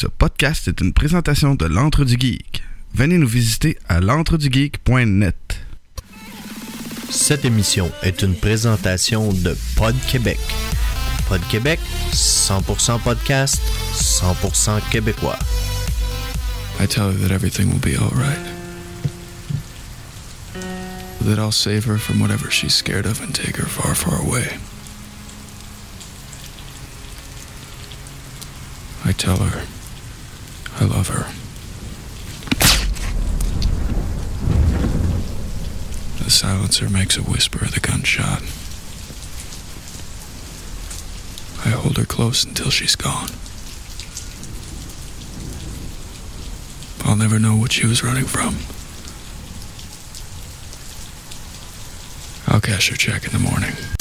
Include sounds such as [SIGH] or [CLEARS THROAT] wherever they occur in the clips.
Ce podcast est une présentation de l'Antre du Geek. Venez nous visiter à l'entredugeek.net. Cette émission est une présentation de Pod Québec. Pod Québec, 100% podcast, 100% québécois. I tell her that everything will be all right. That I'll save her from whatever she's scared of and take her far, far away. I tell her I love her. The silencer makes a whisper of the gunshot. I hold her close until she's gone. I'll never know what she was running from. I'll cash her check in the morning.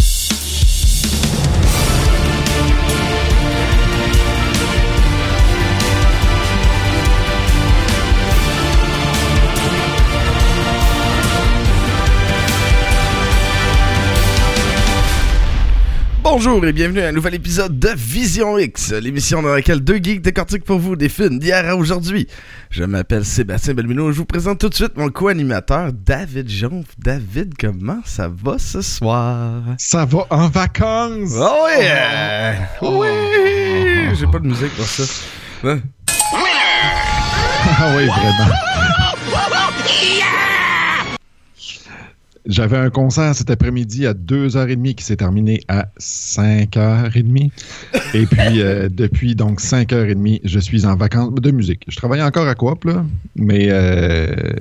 Bonjour et bienvenue à un nouvel épisode de Vision X, l'émission dans laquelle deux geeks décortiquent pour vous des films d'hier à aujourd'hui. Je m'appelle Sébastien Belmino et je vous présente tout de suite mon co-animateur David Jonf. David, comment ça va ce soir? Ça va en vacances! Oh yeah! Oui! J'ai pas de musique pour ça. Ah oui, vraiment. J'avais un concert cet après-midi à 2h30 qui s'est terminé à 5h30. Et puis, euh, [LAUGHS] depuis donc 5h30, je suis en vacances de musique. Je travaillais encore à Coop, là, mais... euh,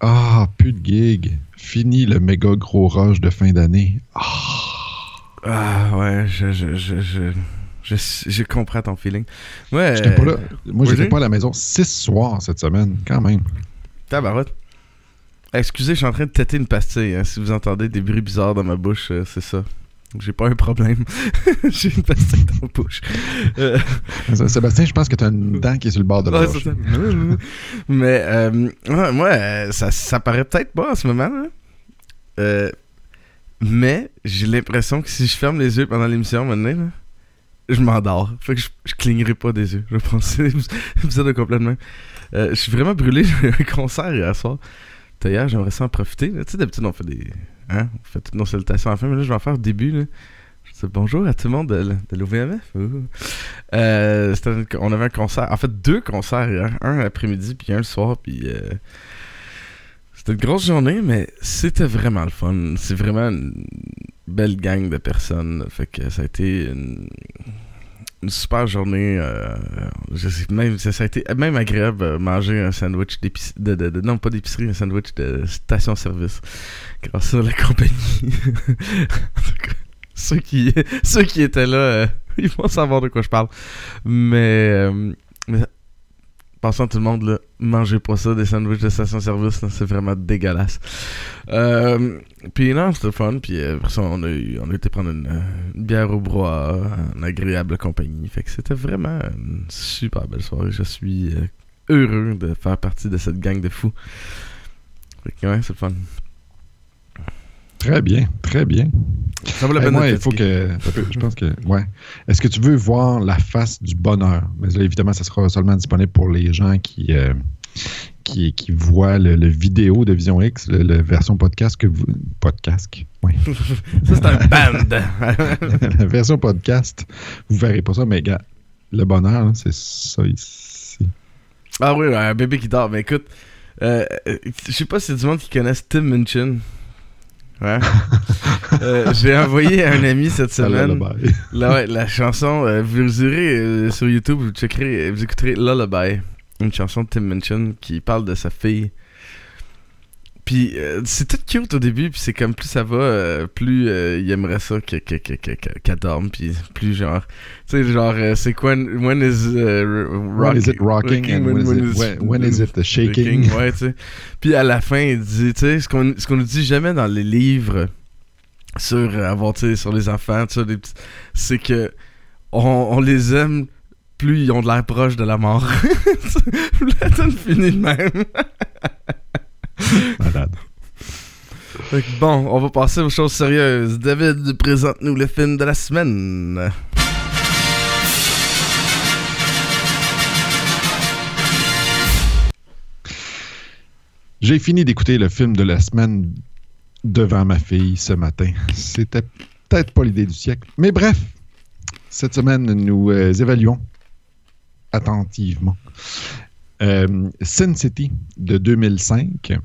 Ah, plus de gig. Fini le méga gros rush de fin d'année. Ah ouais, je, je, je, je, je, je comprends ton feeling. Ouais. J'étais pas là. Moi, j'étais pas à la maison six soirs cette semaine, quand même. Tabarote. Excusez, je suis en train de têter une pastille. hein. Si vous entendez des bruits bizarres dans ma bouche, euh, c'est ça. J'ai pas un problème. [LAUGHS] J'ai une pastille dans ma bouche. Euh, Sébastien, je pense que tu as une dent qui est sur le bord de la ouais, c'est ça. Mais euh, ouais, moi, euh, ça, ça paraît peut-être pas en ce moment. Euh, mais j'ai l'impression que si je ferme les yeux pendant l'émission maintenant, là, je m'endors. Fait que je, je clignerai pas des yeux. Je vais penser l'épisode [LAUGHS] de complètement. Euh, je suis vraiment brûlé. [LAUGHS] J'ai eu un concert hier soir. D'ailleurs, j'aimerais ça en profiter. Tu sais, d'habitude, on fait des. Hein? On fait toutes nos salutations à la fin, mais là, je vais en faire au début. Là. Je dis bonjour à tout le monde de, de l'OVMF. Euh, on avait un concert. En fait, deux concerts hier. Un l'après-midi, puis un le soir. Puis. euh, c'était une grosse journée, mais c'était vraiment le fun. C'est vraiment une belle gang de personnes. Fait que ça a été une, une super journée. euh, je sais, même, ça, ça a été même agréable euh, manger un sandwich d'épicerie. De, de- de- non, pas d'épicerie, un sandwich de station-service. Grâce à la compagnie. [LAUGHS] En tout cas, ceux, qui, ceux qui étaient là, euh, [LAUGHS] ils vont savoir de quoi je parle. Mais. euh, mais Passant tout le monde, là, mangez pas ça, des sandwichs de station-service, c'est vraiment dégueulasse. Euh, puis non, c'était fun, puis euh, ça, on a, eu- on a été prendre une, euh, une bière au brouhaha, en agréable compagnie. Fait que c'était vraiment une super belle soirée. Je suis heureux de faire partie de cette gang de fous. Fait que ouais, c'est fun. Très bien, très bien. Ça vaut la peine moi, il faut que. Je pense que. Ouais. Est-ce que tu veux voir la face du bonheur? Mais là, évidemment, ça sera seulement disponible pour les gens qui. euh, qui, qui voient le, le vidéo de Vision X, le, le version podcast que vous. Podcast, oui. [LAUGHS] Ça, c'est un band. [LAUGHS] la version podcast, vous verrez pas ça, mais gars, le bonheur, hein, c'est ça ici. ah oui, un bébé qui dort. Mais écoute, euh, je sais pas si y a du monde qui connaisse Tim Minchin. Ouais. [LAUGHS] Euh, J'ai envoyé à un ami cette semaine. [LAUGHS] La, ouais, la chanson, euh, vous irez euh, sur YouTube, vous checkerez, vous écouterez Lullaby, une chanson de Tim Minchin qui parle de sa fille. Puis euh, c'est tout cute au début, puis c'est comme plus ça va, euh, plus euh, il aimerait ça que- que- que- que- que- qu'elle dorme, puis plus genre, tu sais, genre, euh, c'est quoi, when is, When is it rocking? and when is it- when- when is it shaking? Ouais, tu sais. Puis à la fin, il dit, tu sais, ce qu'on qu'on nous dit jamais dans les livres sur avoir, sur les enfants, tu sais, c'est que on, on les aime plus ils ont de l'air proche de la mort. [LAUGHS] la tune finit de même. [LAUGHS] [LAUGHS] Malade. Bon, on va passer aux choses sérieuses. David, présente-nous le film de la semaine. J'ai fini d'écouter le film de la semaine devant ma fille ce matin. C'était peut-être pas l'idée du siècle. Mais bref, cette semaine, nous euh, évaluons attentivement Sin City de 2005.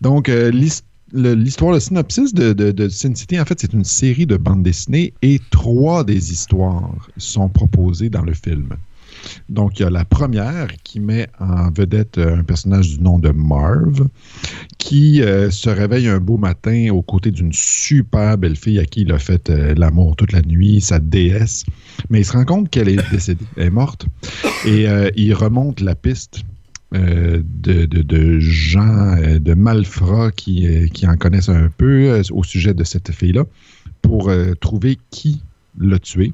Donc, euh, l'histoire, le synopsis de, de- Sin City, en fait, c'est une série de bandes dessinées et trois des histoires sont proposées dans le film. Donc, il y a la première qui met en vedette euh, un personnage du nom de Marv, qui euh, se réveille un beau matin aux côtés d'une super belle fille à qui il a fait euh, l'amour toute la nuit, sa déesse. Mais il se rend compte qu'elle est décédée, est morte. Et euh, il remonte la piste euh, de, de- de gens euh, de malfrats qui, euh, qui en connaissent un peu au sujet de cette fille-là pour trouver qui l'a tué.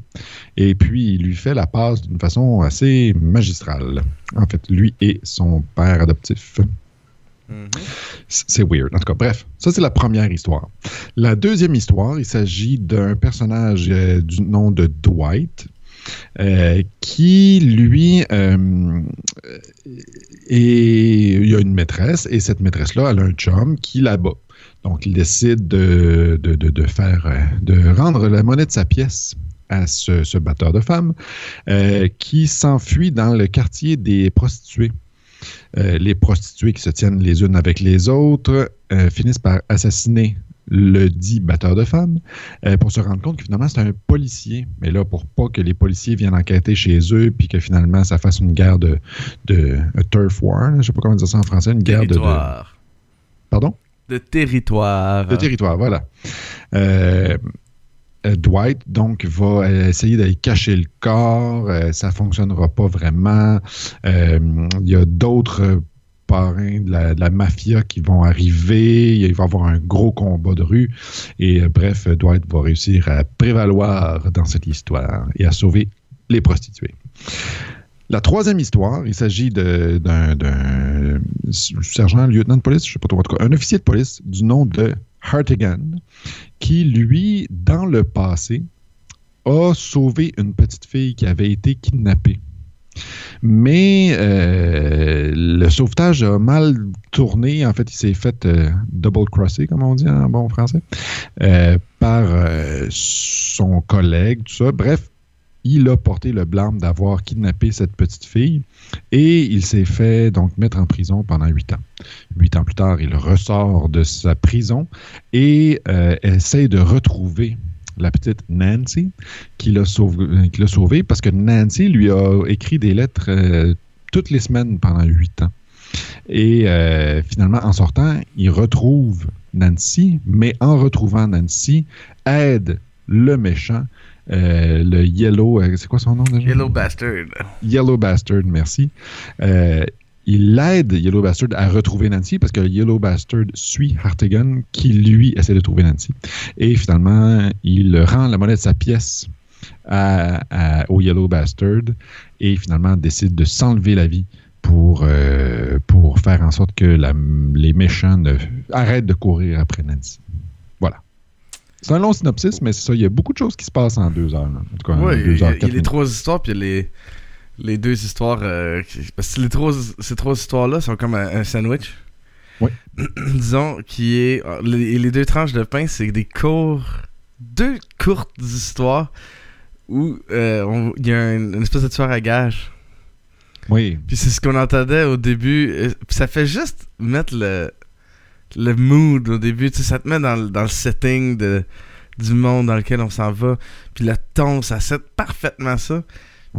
Et puis, il lui fait la passe d'une façon assez magistrale. En fait, lui et son père adoptif. C- C'est weird. En tout cas, bref, ça c'est la première histoire. La deuxième histoire, il s'agit d'un personnage euh, du nom de Dwight. Euh, qui, lui, euh, et il y a une maîtresse, et cette maîtresse-là, elle a un chum qui la bat. Donc, il décide de, faire, de rendre la monnaie de sa pièce à ce, batteur de femmes, euh, qui s'enfuit dans le quartier des prostituées. Euh, les prostituées qui se tiennent les unes avec les autres finissent par assassiner le dit batteur de femmes euh, pour se rendre compte que finalement c'est un policier. Mais là, pour pas que les policiers viennent enquêter chez eux puis que finalement ça fasse une guerre de, de turf war, je sais pas comment dire ça en français, une guerre de, de- Territoire. pardon? De territoire. de territoire, voilà. Euh, euh, Dwight, donc, va essayer d'aller cacher le corps. euh, ça ne fonctionnera pas vraiment. Il y a d'autres de la, mafia qui vont arriver. Il va y avoir un gros combat de rue. Et euh, bref, Dwight va réussir à prévaloir dans cette histoire et à sauver les prostituées. La troisième histoire, il s'agit d'un sergent, lieutenant de police, je sais pas trop, en tout cas, un officier de police du nom de Hartigan, qui, lui, dans le passé, a sauvé une petite fille qui avait été kidnappée. Mais euh, le sauvetage a mal tourné. En fait, il s'est fait euh, double-crosser, comme on dit en bon français, euh, par son collègue. Bref, il a porté le blâme d'avoir kidnappé cette petite fille et il s'est fait donc mettre en prison pendant huit ans. Huit ans plus tard, il ressort de sa prison et essaie de retrouver la petite Nancy qui l'a sauvé, qui l'a sauvé parce que Nancy lui a écrit des lettres euh, toutes les semaines pendant huit ans. Et euh, finalement, en sortant, il retrouve Nancy, mais en retrouvant Nancy, aide le méchant, euh, le Yellow, euh, c'est quoi son nom déjà? Yellow Bastard. Yellow Bastard, merci. Euh, il aide Yellow Bastard à retrouver Nancy parce que Yellow Bastard suit Hartigan qui, lui, essaie de trouver Nancy. Et finalement, il rend la monnaie de sa pièce à- à- au Yellow Bastard et finalement décide de s'enlever la vie pour, euh, pour faire en sorte que la- les méchants ne- arrêtent de courir après Nancy. Voilà. C'est un long synopsis, mais c'est ça. Il y a beaucoup de choses qui se passent en deux heures. là. En tout cas, en Ouais, il deux y a, heures, il y a les trois histoires, puis il y a les, les deux histoires. euh, parce que les trois, ces trois histoires-là sont comme un, un sandwich. Ouais. [CLEARS THROAT] Disons, qui est. euh, Les, les deux tranches de pain, c'est des courts. Deux courtes histoires où euh, il y a une, une espèce de tueur à gage. Oui. Puis c'est ce qu'on entendait au début. euh, Puis ça fait juste mettre le, le mood au début. Tu sais, ça te met dans, le- dans le setting de, du monde dans lequel on s'en va. Puis le ton, ça set parfaitement ça.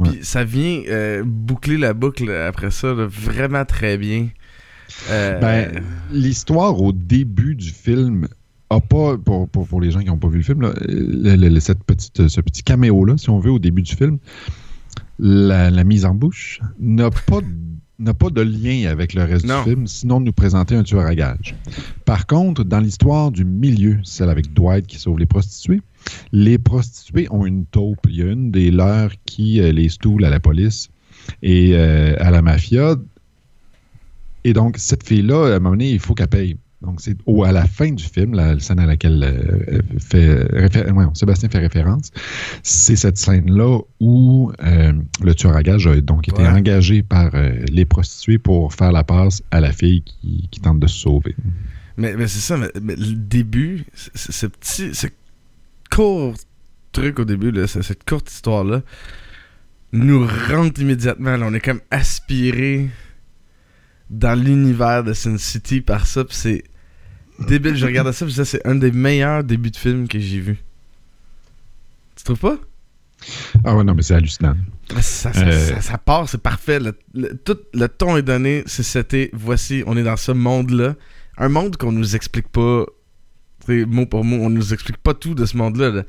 Puis ça vient euh, boucler la boucle après ça là, vraiment très bien. Euh, Ben, l'histoire au début du film a pas, pour, pour, pour les gens qui n'ont pas vu le film, là, le- le- le- cette petite, ce petit caméo-là, si on veut, au début du film, la, la mise en bouche n'a pas, n'a pas de lien avec le reste Non. du film, sinon de nous présenter un tueur à gage. Par contre, dans l'histoire du milieu, celle avec Dwight qui sauve les prostituées, les prostituées ont une taupe. Il y a une des leurs qui euh, les stoule à la police et euh, à la mafia. Et donc, cette fille-là, à un moment donné, il faut qu'elle paye. Donc, c'est au, à la fin du film, la scène à laquelle euh, fait, réfé- ouais, Sébastien fait référence, c'est cette scène-là où euh, le tueur à gage a donc été Ouais. engagé par euh, les prostituées pour faire la passe à la fille qui, qui tente de se sauver. Mais, mais c'est ça, mais, mais le début, ce petit, ce court truc au début, là, cette courte histoire-là, nous rentre immédiatement. là. on est comme aspiré dans l'univers de Sin City par ça, pis c'est débile. Je regardais ça, je disais, c'est un des meilleurs débuts de film que j'ai vu. Tu trouves pas? Ah ouais, non, mais c'est hallucinant. Ah, Ça, ça, Euh. ça- ça part, c'est parfait. Le, le- tout le ton est donné, c'est c'était, voici, on est dans ce monde-là. Un monde qu'on nous explique pas, mot pour mot, on nous explique pas tout de ce monde-là. là.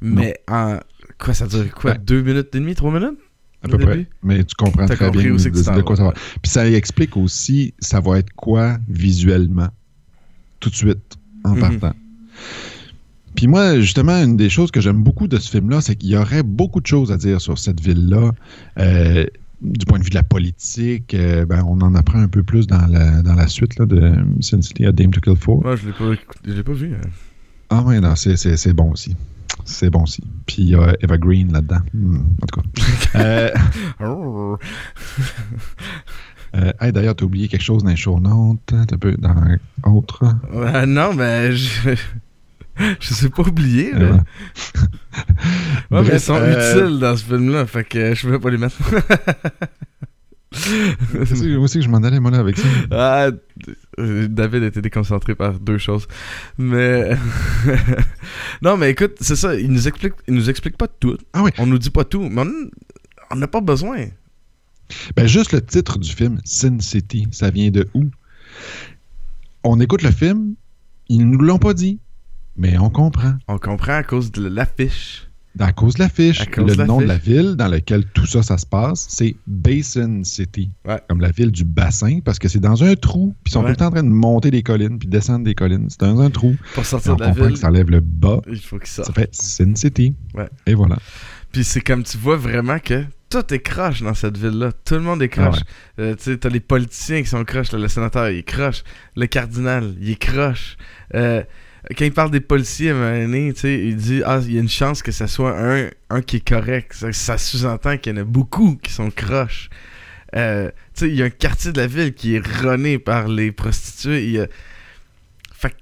Mais en. Quoi, ça dure quoi Ouais. Deux minutes et demie, trois minutes? À peu près. Mais tu comprends très bien de, quoi ça va. Puis ça explique aussi, ça va être quoi visuellement, tout de suite, en Mhm. partant. Puis moi, justement, une des choses que j'aime beaucoup de ce film-là, c'est qu'il y aurait beaucoup de choses à dire sur cette ville-là. Euh, du point de vue de la politique, euh, ben, on en apprend un peu plus dans la, dans la suite là, de Sin City, A Dame to Kill. Moi, je l'ai pas, écouté- je l'ai pas vu. hein. Ah ouais, non, c'est, bon aussi. C'est bon aussi. Puis il y a Eva Green là-dedans. Hmm, en tout cas. [LAUGHS] Euh. Euh, hey, D'ailleurs, tu as oublié quelque chose dans les show notes. hein, t'as peu dans autre? Ouais, non, mais je. [LAUGHS] Je sais pas oublier, là. Euh, [LAUGHS] Ouais, mais Bref, ils sont euh, utiles dans ce film-là, fait que je vais pas les mettre. [LAUGHS] Moi aussi que je m'en allais, moi, là, avec ça. Ah, euh, David a été déconcentré par deux choses. Mais. non, mais écoute, c'est ça, il nous explique, il nous explique pas tout. Ah oui. On nous dit pas tout, mais on n'a pas besoin. Ben, juste le titre du film, Sin City, ça vient de où? On écoute le film, ils nous l'ont pas dit, mais on comprend. On comprend à cause de l'affiche. À cause de l'affiche, le de nom de la ville dans laquelle tout ça, ça se passe, c'est Basin City. Ouais. Comme la ville du bassin, parce que c'est dans un trou, puis ils sont Ouais. tout le temps en train de monter des collines, puis descendre des collines. C'est dans un trou. Pour sortir on de la comprend ville, que ça enlève le bas. il faut qu'il Ça sorte. fait Sin City. Ouais. Et voilà. Puis c'est comme tu vois vraiment que tout est croche dans cette ville-là. Tout le monde est croche. Ah Euh, tu sais, t'as les politiciens qui sont croches. là, Le sénateur, il est croche. Le cardinal, il est croche. Euh, quand il parle des policiers, à un moment donné, tu sais, il dit Ah, il y a une chance que ça soit un, un qui est correct. Ça, ça sous-entend qu'il y en a beaucoup qui sont croches. Euh, tu sais, il y a un quartier de la ville qui est runné par les prostituées. Il y a... Fait que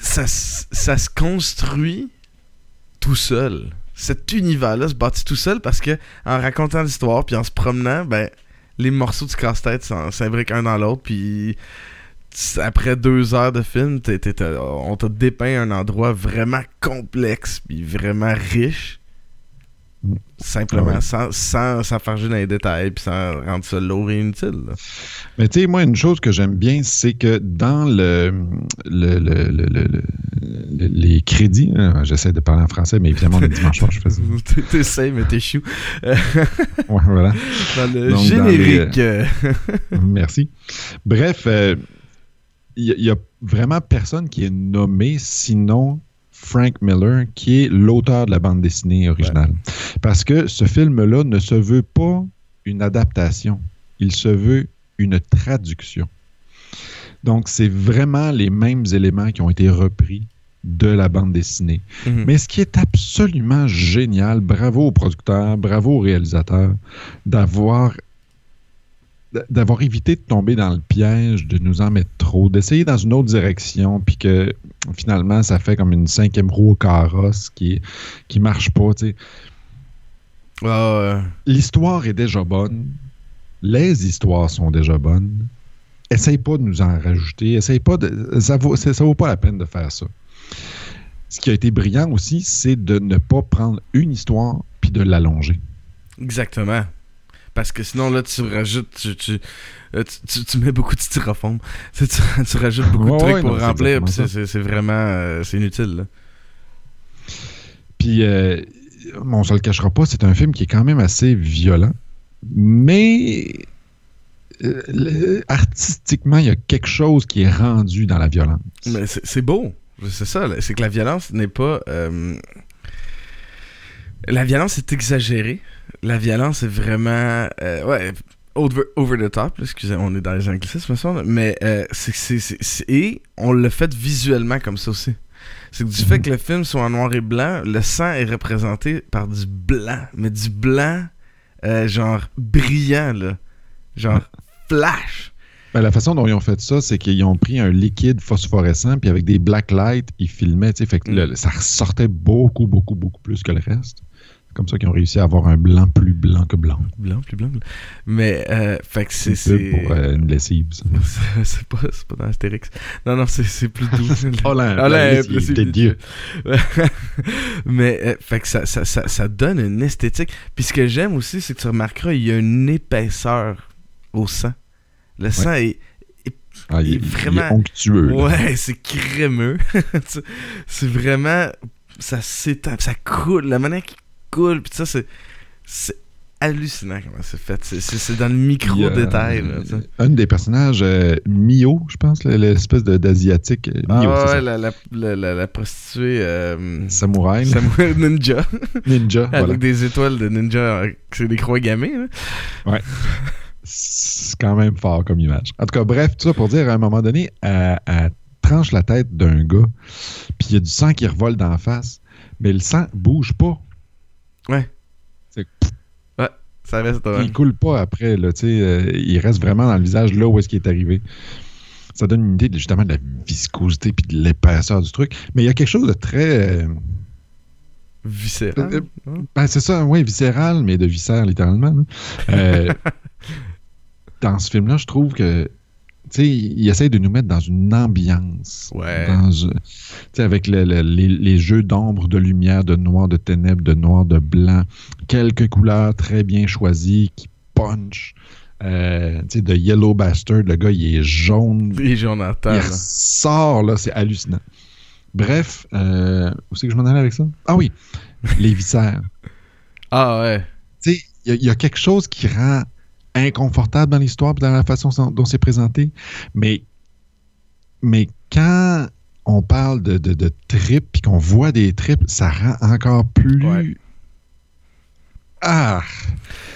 ça, s- ça se construit tout seul. Cet univers-là se bâtit tout seul parce que en racontant l'histoire puis en se promenant, ben les morceaux du casse-tête s'imbriquent un dans l'autre puis après deux heures de film, on t'a dépeint un endroit vraiment complexe puis vraiment riche. Simplement, Ah ouais. sans, sans s'enfarger dans les détails puis sans rendre ça lourd et inutile. là. Mais tu sais, moi, une chose que j'aime bien, c'est que dans le, le- le- le- le- le- le- les crédits, hein, j'essaie de parler en français, mais évidemment, le dimanche soir, je faisais. [LAUGHS] T'es- T'essayes, mais t'es chou. [LAUGHS] Ouais, voilà. Dans le Donc, dans générique. euh, [LAUGHS] Merci. Bref, euh, il n'y a, vraiment personne qui est nommé, sinon Frank Miller, qui est l'auteur de la bande dessinée originale. Parce que ce film-là ne se veut pas une adaptation, il se veut une traduction. Donc, c'est vraiment les mêmes éléments qui ont été repris de la bande dessinée. mhm. Mais ce qui est absolument génial, bravo aux producteurs, bravo aux réalisateurs, d'avoir d'avoir évité de tomber dans le piège, de nous en mettre trop, d'essayer dans une autre direction, puis que finalement, ça fait comme une cinquième roue au carrosse qui, qui marche pas. tu sais. Ah. L'histoire est déjà bonne. Les histoires sont déjà bonnes. Essaye pas de nous en rajouter. Essaye pas de. Ça vaut, ça, ça vaut pas la peine de faire ça. Ce qui a été brillant aussi, c'est de ne pas prendre une histoire puis de l'allonger. Exactement. Parce que sinon, là, tu rajoutes. Tu, tu, euh, tu- mets beaucoup de styrofoam. [LAUGHS] Tu, tu- rajoutes beaucoup de trucs ouais, pour non, remplir. puis. C'est vraiment. euh, c'est inutile. là. Puis, euh, on se le cachera pas, c'est un film qui est quand même assez violent. Mais euh, le- artistiquement, il y a quelque chose qui est rendu dans la violence. Mais c'est beau. C'est ça. C'est que la violence n'est pas. La violence est exagérée. La violence est vraiment. euh, ouais. over, over the top, excusez, on est dans les anglicismes, mais euh, c'est, et on l'a fait visuellement comme ça aussi. C'est que du fait que le film soit en noir et blanc, le sang est représenté par du blanc, mais du blanc euh, genre brillant, là. Genre [LAUGHS] flash. Ben, la façon dont ils ont fait ça, c'est qu'ils ont pris un liquide phosphorescent, puis avec des black lights, ils filmaient, tu sais, fait que le- ça ressortait beaucoup, beaucoup, beaucoup plus que le reste. Comme ça qu'ils ont réussi à avoir un blanc plus blanc que blanc. Blanc, plus blanc. blanc. Mais, euh, fait que c'est. C'est pour euh, une lessive. [LAUGHS] C'est- pas, pas dans Astérix. Non, non, c'est, plus doux. Olympe, Olympe, c'est doux. Mais, euh, fait que ça, ça, ça, ça donne une esthétique. Puis ce que j'aime aussi, c'est que tu remarqueras, il y a une épaisseur au sang. Le sang est. Ah, il, est il vraiment- est onctueux. Ouais, [LAUGHS] c'est crémeux. [LAUGHS] C'est vraiment. Ça s'étend, ça coule. La manière qu'il coule, puis ça, c'est. C'est hallucinant comment c'est fait. C'est, c'est- c'est dans le micro-détail. Un des personnages, euh, Mio, je pense, là, l'espèce de- d'asiatique. euh, Ah Mio, ouais, ça? la, la, la, prostituée euh, Samouraï, là. Samurai [LAUGHS] Ninja, ninja. avec voilà. des étoiles de ninja, c'est des croix gammées. Là. C'est quand même fort comme image. En tout cas, bref, tout ça pour dire, à un moment donné, elle, elle tranche la tête d'un gars, puis il y a du sang qui revole d'en face, mais le sang bouge pas. Ça reste drôle. Il coule pas après, là, tu sais, euh, il reste vraiment dans le visage là où est-ce qu'il est arrivé. Ça donne une idée de- justement de la viscosité puis de l'épaisseur du truc. Mais il y a quelque chose de très. euh, Viscéral. Euh, hein? Ben, c'est ça, oui, viscéral, mais de viscère, littéralement. Euh, [LAUGHS] dans ce film-là, je trouve que, sais, il essaye de nous mettre dans une ambiance. Ouais. Dans, avec le- le- les, les jeux d'ombre, de lumière, de noir, de ténèbres, de noir, de blanc. Quelques couleurs très bien choisies qui punch. Euh, tu sais, de Yellow Bastard, le gars, il est jaune. J'en entends. Il ressort, là, c'est hallucinant. Bref, euh, où c'est que je m'en allais avec ça? Ah oui, [LAUGHS] les viscères. Ah ouais. Tu sais, il y, a- il y a quelque chose qui rend inconfortable dans l'histoire dans la façon dont c'est présenté. Mais, mais quand on parle de, de, de tripes puis qu'on voit des tripes, ça rend encore plus. Ouais. Ah!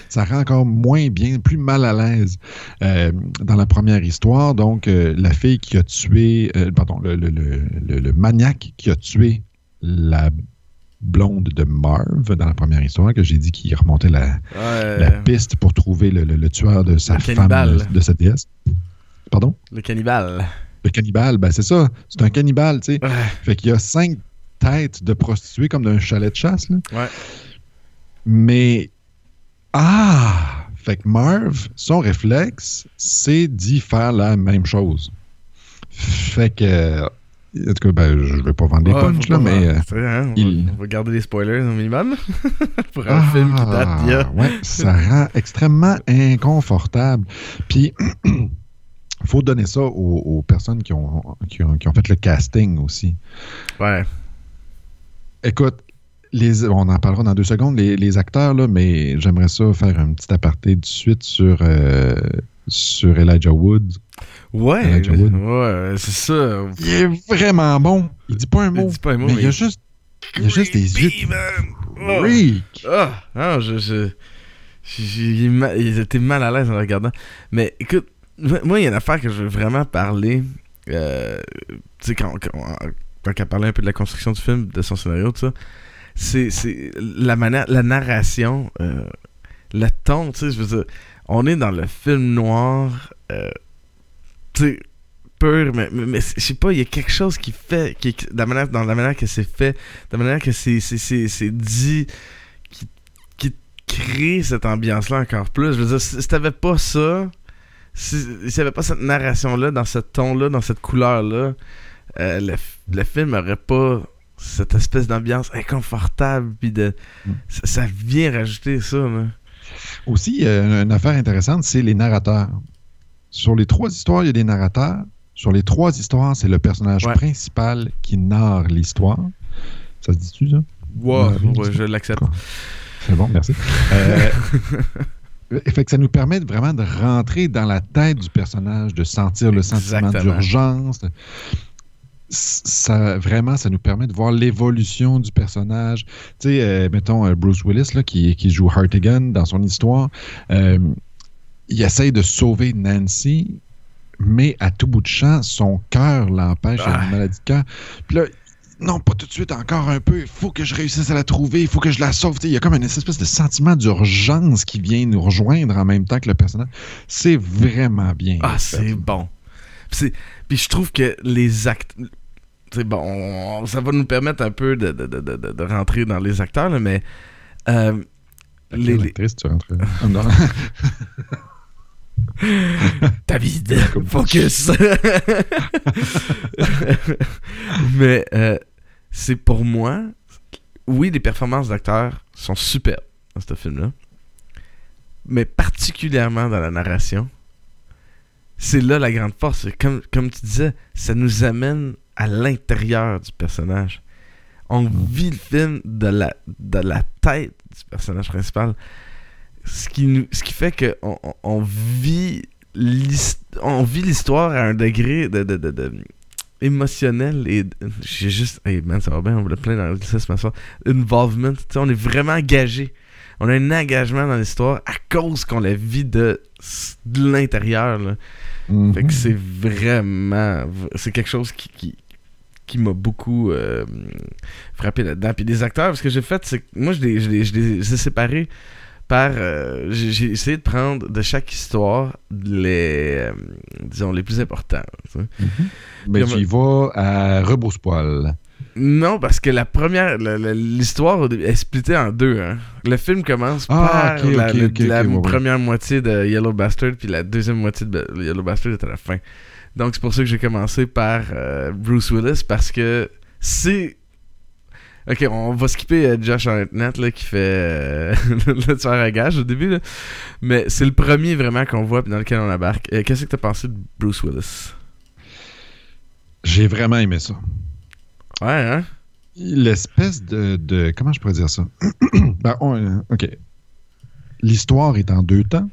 Ça rend encore moins bien, plus mal à l'aise. Euh, dans la première histoire, donc, euh, la fille qui a tué, euh, pardon, le, le, le, le- le maniaque qui a tué la blonde de Marv dans la première histoire, que j'ai dit qu'il remontait la, Ouais. la piste pour trouver le, le- le tueur de sa Le femme, cannibale. de sa déesse. Pardon? Le cannibale. Le cannibale, ben c'est ça. C'est un cannibale, tu sais. Ouais. Fait qu'il y a cinq têtes de prostituées comme d'un chalet de chasse, là. Ouais. Mais. Ah! Fait que Marv, son réflexe, c'est d'y faire la même chose. Fait que. En tout cas, ben, je vais pas vendre des punchs, là, mais. euh, hein, on, il- va, on va garder les spoilers au minimum. [LAUGHS] Pour un film qui date d'il y a. Ah, ouais, ça rend extrêmement inconfortable. Puis, [CLEARS THROAT] faut donner ça aux, aux personnes qui ont, qui, ont, qui ont fait le casting aussi. Ouais. Écoute, les, on en parlera dans deux secondes, les, les acteurs, là, mais j'aimerais ça faire un petit aparté de suite sur, euh, sur Elijah Wood. Ouais. Elijah Wood. Ouais, c'est ça. Il est vraiment bon. Il dit pas un Il mot. dit pas un mot, mais il a juste, il a juste des yeux. Oh. freak. Ah, non, je. je j'ai j'ai mal- J'étais mal à l'aise en le regardant. Mais écoute, moi, il y a une affaire que je veux vraiment parler. Euh, tu sais, quand, quand, quand elle parlait un peu de la construction du film, de son scénario, tout ça, c'est c'est la manière, la narration, euh, le ton, tu sais, je veux dire, on est dans le film noir, euh, tu sais, pur, mais, mais, mais je sais pas, il y a quelque chose qui fait, qui, la manière, dans la manière que c'est fait, de la manière que c'est dit, qui, qui crée cette ambiance-là encore plus. Je veux dire, si, t'avais pas ça, si, t'avais pas cette narration-là, dans ce ton-là, dans cette couleur-là, euh, le, le film aurait pas cette espèce d'ambiance inconfortable, puis de... Mm. Ça, ça vient rajouter ça, là. Aussi, euh, une affaire intéressante, c'est les narrateurs. Sur les trois histoires, il y a des narrateurs. Sur les trois histoires, c'est le personnage Ouais. principal qui narre l'histoire. Ça se dit-tu, ça? Wow, Ouais, je l'accepte. C'est bon, merci. Euh, [LAUGHS] fait que ça nous permet vraiment de rentrer dans la tête du personnage, de sentir le sentiment d'urgence. Ça, vraiment, ça nous permet de voir l'évolution du personnage. Tu sais, euh, mettons euh, Bruce Willis, là, qui, qui joue Hartigan dans son histoire. euh, il essaye de sauver Nancy, mais à tout bout de champ, son cœur l'empêche, il a Ah. une maladie de cœur. Puis là, non, pas tout de suite, encore un peu. Il faut que je réussisse à la trouver, il faut que je la sauve. Tu sais, Il y a comme une espèce de sentiment d'urgence qui vient nous rejoindre en même temps que le personnage. C'est vraiment bien. Ah, c'est bon. Puis, je trouve que les actes. C'est bon, on- ça va nous permettre un peu de, de, de, de, de rentrer dans les acteurs, là, mais. euh, les, actrice tu rentres? [LAUGHS] Non. [LAUGHS] David, focus. [LAUGHS] Mais euh, c'est pour moi, oui, les performances d'acteurs sont superbes dans ce film-là, mais particulièrement dans la narration. C'est là la grande force. Comme, comme tu disais, ça nous amène à l'intérieur du personnage. On vit le film de la, de la tête du personnage principal. Ce qui, nous, ce qui fait qu'on on, on vit l'histoire à un degré de, de, de- de- émotionnel et j'ai juste hey man ça va bien on voulait plein d'anglicisme soir involvement tu sais, on est vraiment engagé on a un engagement dans l'histoire à cause qu'on la vit de, de l'intérieur là. Mhm. Fait que c'est vraiment. C'est quelque chose qui, qui, qui m'a beaucoup euh, frappé là-dedans. Puis les acteurs, ce que j'ai fait, c'est que moi, je les ai séparés par. euh, j'ai essayé de prendre de chaque histoire les. euh, disons, les plus importants. tu sais. Mais tu y vas à rebrousse-poil. Non, parce que la première. L'histoire est splittée en deux. Hein. Le film commence Ah, par la, ouais, première moitié de Yellow Bastard, puis la deuxième moitié de Yellow Bastard est à la fin. Donc c'est pour ça que j'ai commencé par euh, Bruce Willis, parce que c'est. Ok, on va skipper euh, Josh Hartnett là, qui fait euh, [LAUGHS] le tueur à gage au début, là. mais c'est le premier vraiment qu'on voit dans lequel on embarque. Euh, Qu'est-ce que t'as pensé de Bruce Willis? J'ai vraiment aimé ça. Ouais, hein? L'espèce de, de- Comment je pourrais dire ça? [CLEARS THROAT] Ben, on- OK. L'histoire est en deux temps,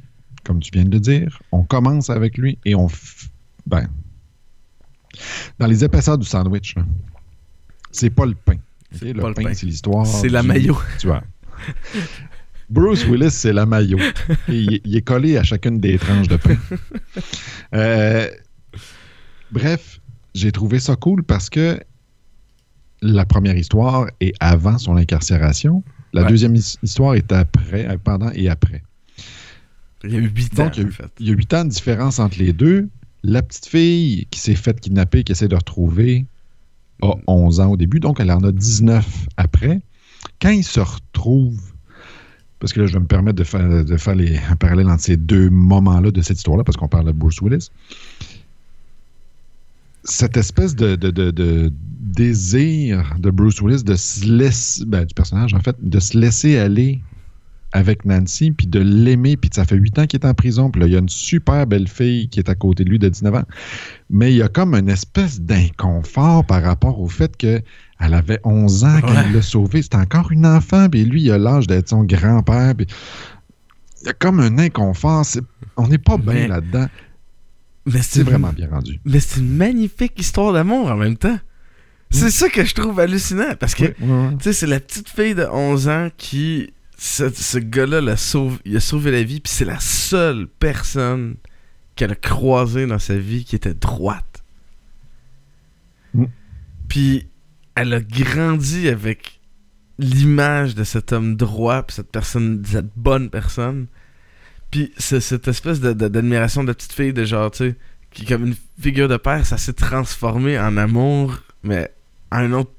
comme tu viens de le dire. On commence avec lui et on... f- Ben... Dans les épaisseurs du sandwich, c'est pas le pain. Le pain, pain. c'est l'histoire. C'est la maillot. Tu vois. [LAUGHS] Bruce Willis, c'est la maillot. Et il, il est collé à chacune des tranches de pain. [LAUGHS] Euh, bref, j'ai trouvé ça cool parce que la première histoire est avant son incarcération. La Ouais. deuxième his- histoire est après, euh, pendant et après. Il y a eu 8 ans, il y a en eu- fait. Il y a huit ans de différence entre les deux. La petite fille qui s'est faite kidnapper, qui essaie de retrouver, a 11 ans au début, donc elle en a 19 après. Quand ils se retrouvent, parce que là, je vais me permettre de faire, de faire les, un parallèle entre ces deux moments-là de cette histoire-là, parce qu'on parle de Bruce Willis. Cette espèce de, désir de Bruce Willis de se laisser, ben, du personnage en fait, de se laisser aller avec Nancy, puis de l'aimer, puis ça fait huit ans qu'il est en prison, puis là, il y a une super belle fille qui est à côté de lui de 19 ans. Mais il y a comme une espèce d'inconfort par rapport au fait que elle avait 11 ans quand Ouais. il l'a sauvée. C'était encore une enfant, puis lui, il a l'âge d'être son grand-père. puis Il y a comme un inconfort. c'est- On n'est pas bien là-dedans. Mais C'est vraiment bien rendu. Mais c'est une magnifique histoire d'amour en même temps. C'est ça que je trouve hallucinant. Parce que, Oui, oui, oui. tu sais, c'est la petite fille de 11 ans qui. Ce, ce gars-là l'a sauvé, il a sauvé la vie, puis c'est la seule personne qu'elle a croisée dans sa vie qui était droite. Mm. Puis elle a grandi avec l'image de cet homme droit, puis cette personne, cette bonne personne. Puis c'est cette espèce de- de- d'admiration de, la petite fille, de genre, tu sais, qui est comme une figure de père, ça s'est transformé en amour, mais à un autre.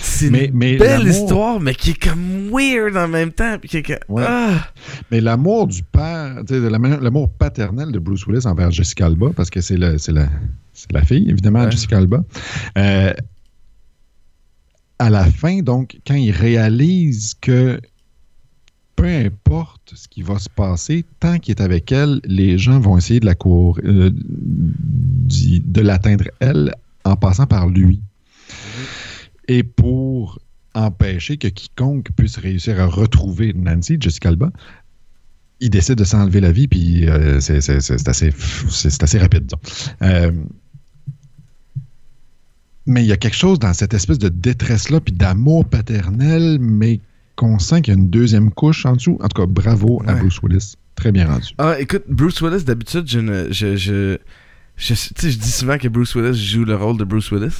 C'est Mais- une mais belle histoire, mais qui est comme weird en même temps. Qui est Ouais. ah! Mais l'amour du père, la l'amour paternel de Bruce Willis envers Jessica Alba, parce que c'est la, c'est la fille, évidemment, Ouais. Jessica Alba. euh, à la fin, donc, quand il réalise que peu importe ce qui va se passer, tant qu'il est avec elle, les gens vont essayer de la cour, euh, de l'atteindre elle en passant par lui. Et pour empêcher que quiconque puisse réussir à retrouver Nancy, Jessica Alba, il décide de s'enlever la vie, puis euh, c'est assez, assez rapide, disons. Euh, mais il y a quelque chose dans cette espèce de détresse-là, puis d'amour paternel, mais qu'on sent qu'il y a une deuxième couche en dessous. En tout cas, bravo à Ouais. Bruce Willis. très bien rendu. Ah, écoute, Bruce Willis, d'habitude, je ne. Je, je, je dis souvent que Bruce Willis joue le rôle de Bruce Willis.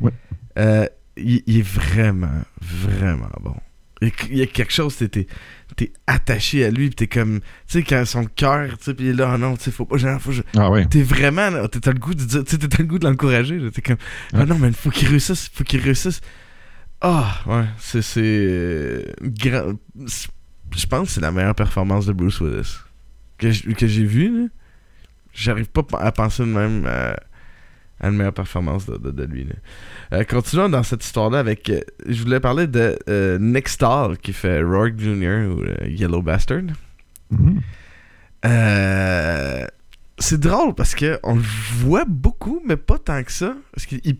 Ouais. Euh, il, il est vraiment, vraiment bon. Il y a- il quelque chose, t'es, t'es, t'es attaché à lui, pis t'es comme. Tu sais, quand son cœur, tu sais, pis il est là, oh non, tu sais, faut pas, genre, faut je- Ah ouais. T'es vraiment, t'as le goût de dire, t'as le goût de l'encourager. T'es comme, ah Ouais. non, mais faut qu'il réussisse, faut qu'il réussisse. Ah, ouais, c'est, c'est, euh, Je pense que c'est la meilleure performance de Bruce Willis que, j'ai vue, là. J'arrive pas à penser de même à, à une meilleure performance de, de- de lui. Euh, continuons dans cette histoire-là avec, euh, je voulais parler de euh, Nick Stahl qui fait Rourke Jr. ou euh, Yellow Bastard. Mhm. Euh, c'est drôle parce que on le voit beaucoup, mais pas tant que ça. Parce qu'il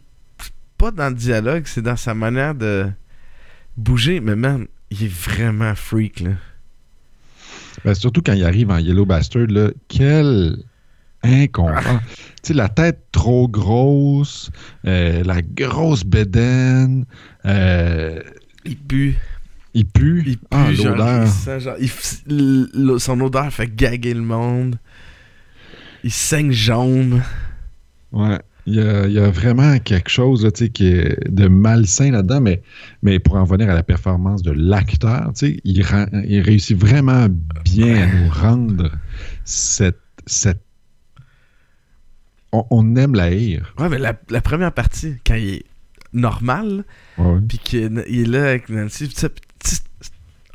pas dans le dialogue, c'est dans sa manière de bouger. Mais man, il est vraiment freak là. Ben, surtout quand il arrive en Yellow Bastard, là, quel inconfort. tu sais, la tête trop grosse, euh, la grosse bédaine, euh, Il pue, il pue? il pue, ah, l'odeur. son odeur fait gaguer le monde. Il saigne jaune. Ouais. Il y, a, il y a vraiment quelque chose là, tu sais, qui est de malsain là-dedans, mais, mais pour en venir à la performance de l'acteur, il, rend- il réussit vraiment bien à nous rendre cette. cette... On, on aime la haïr. Ouais, mais la, la première partie, quand il est normal. Puis qu'il il est là avec Nancy. pis ça, pis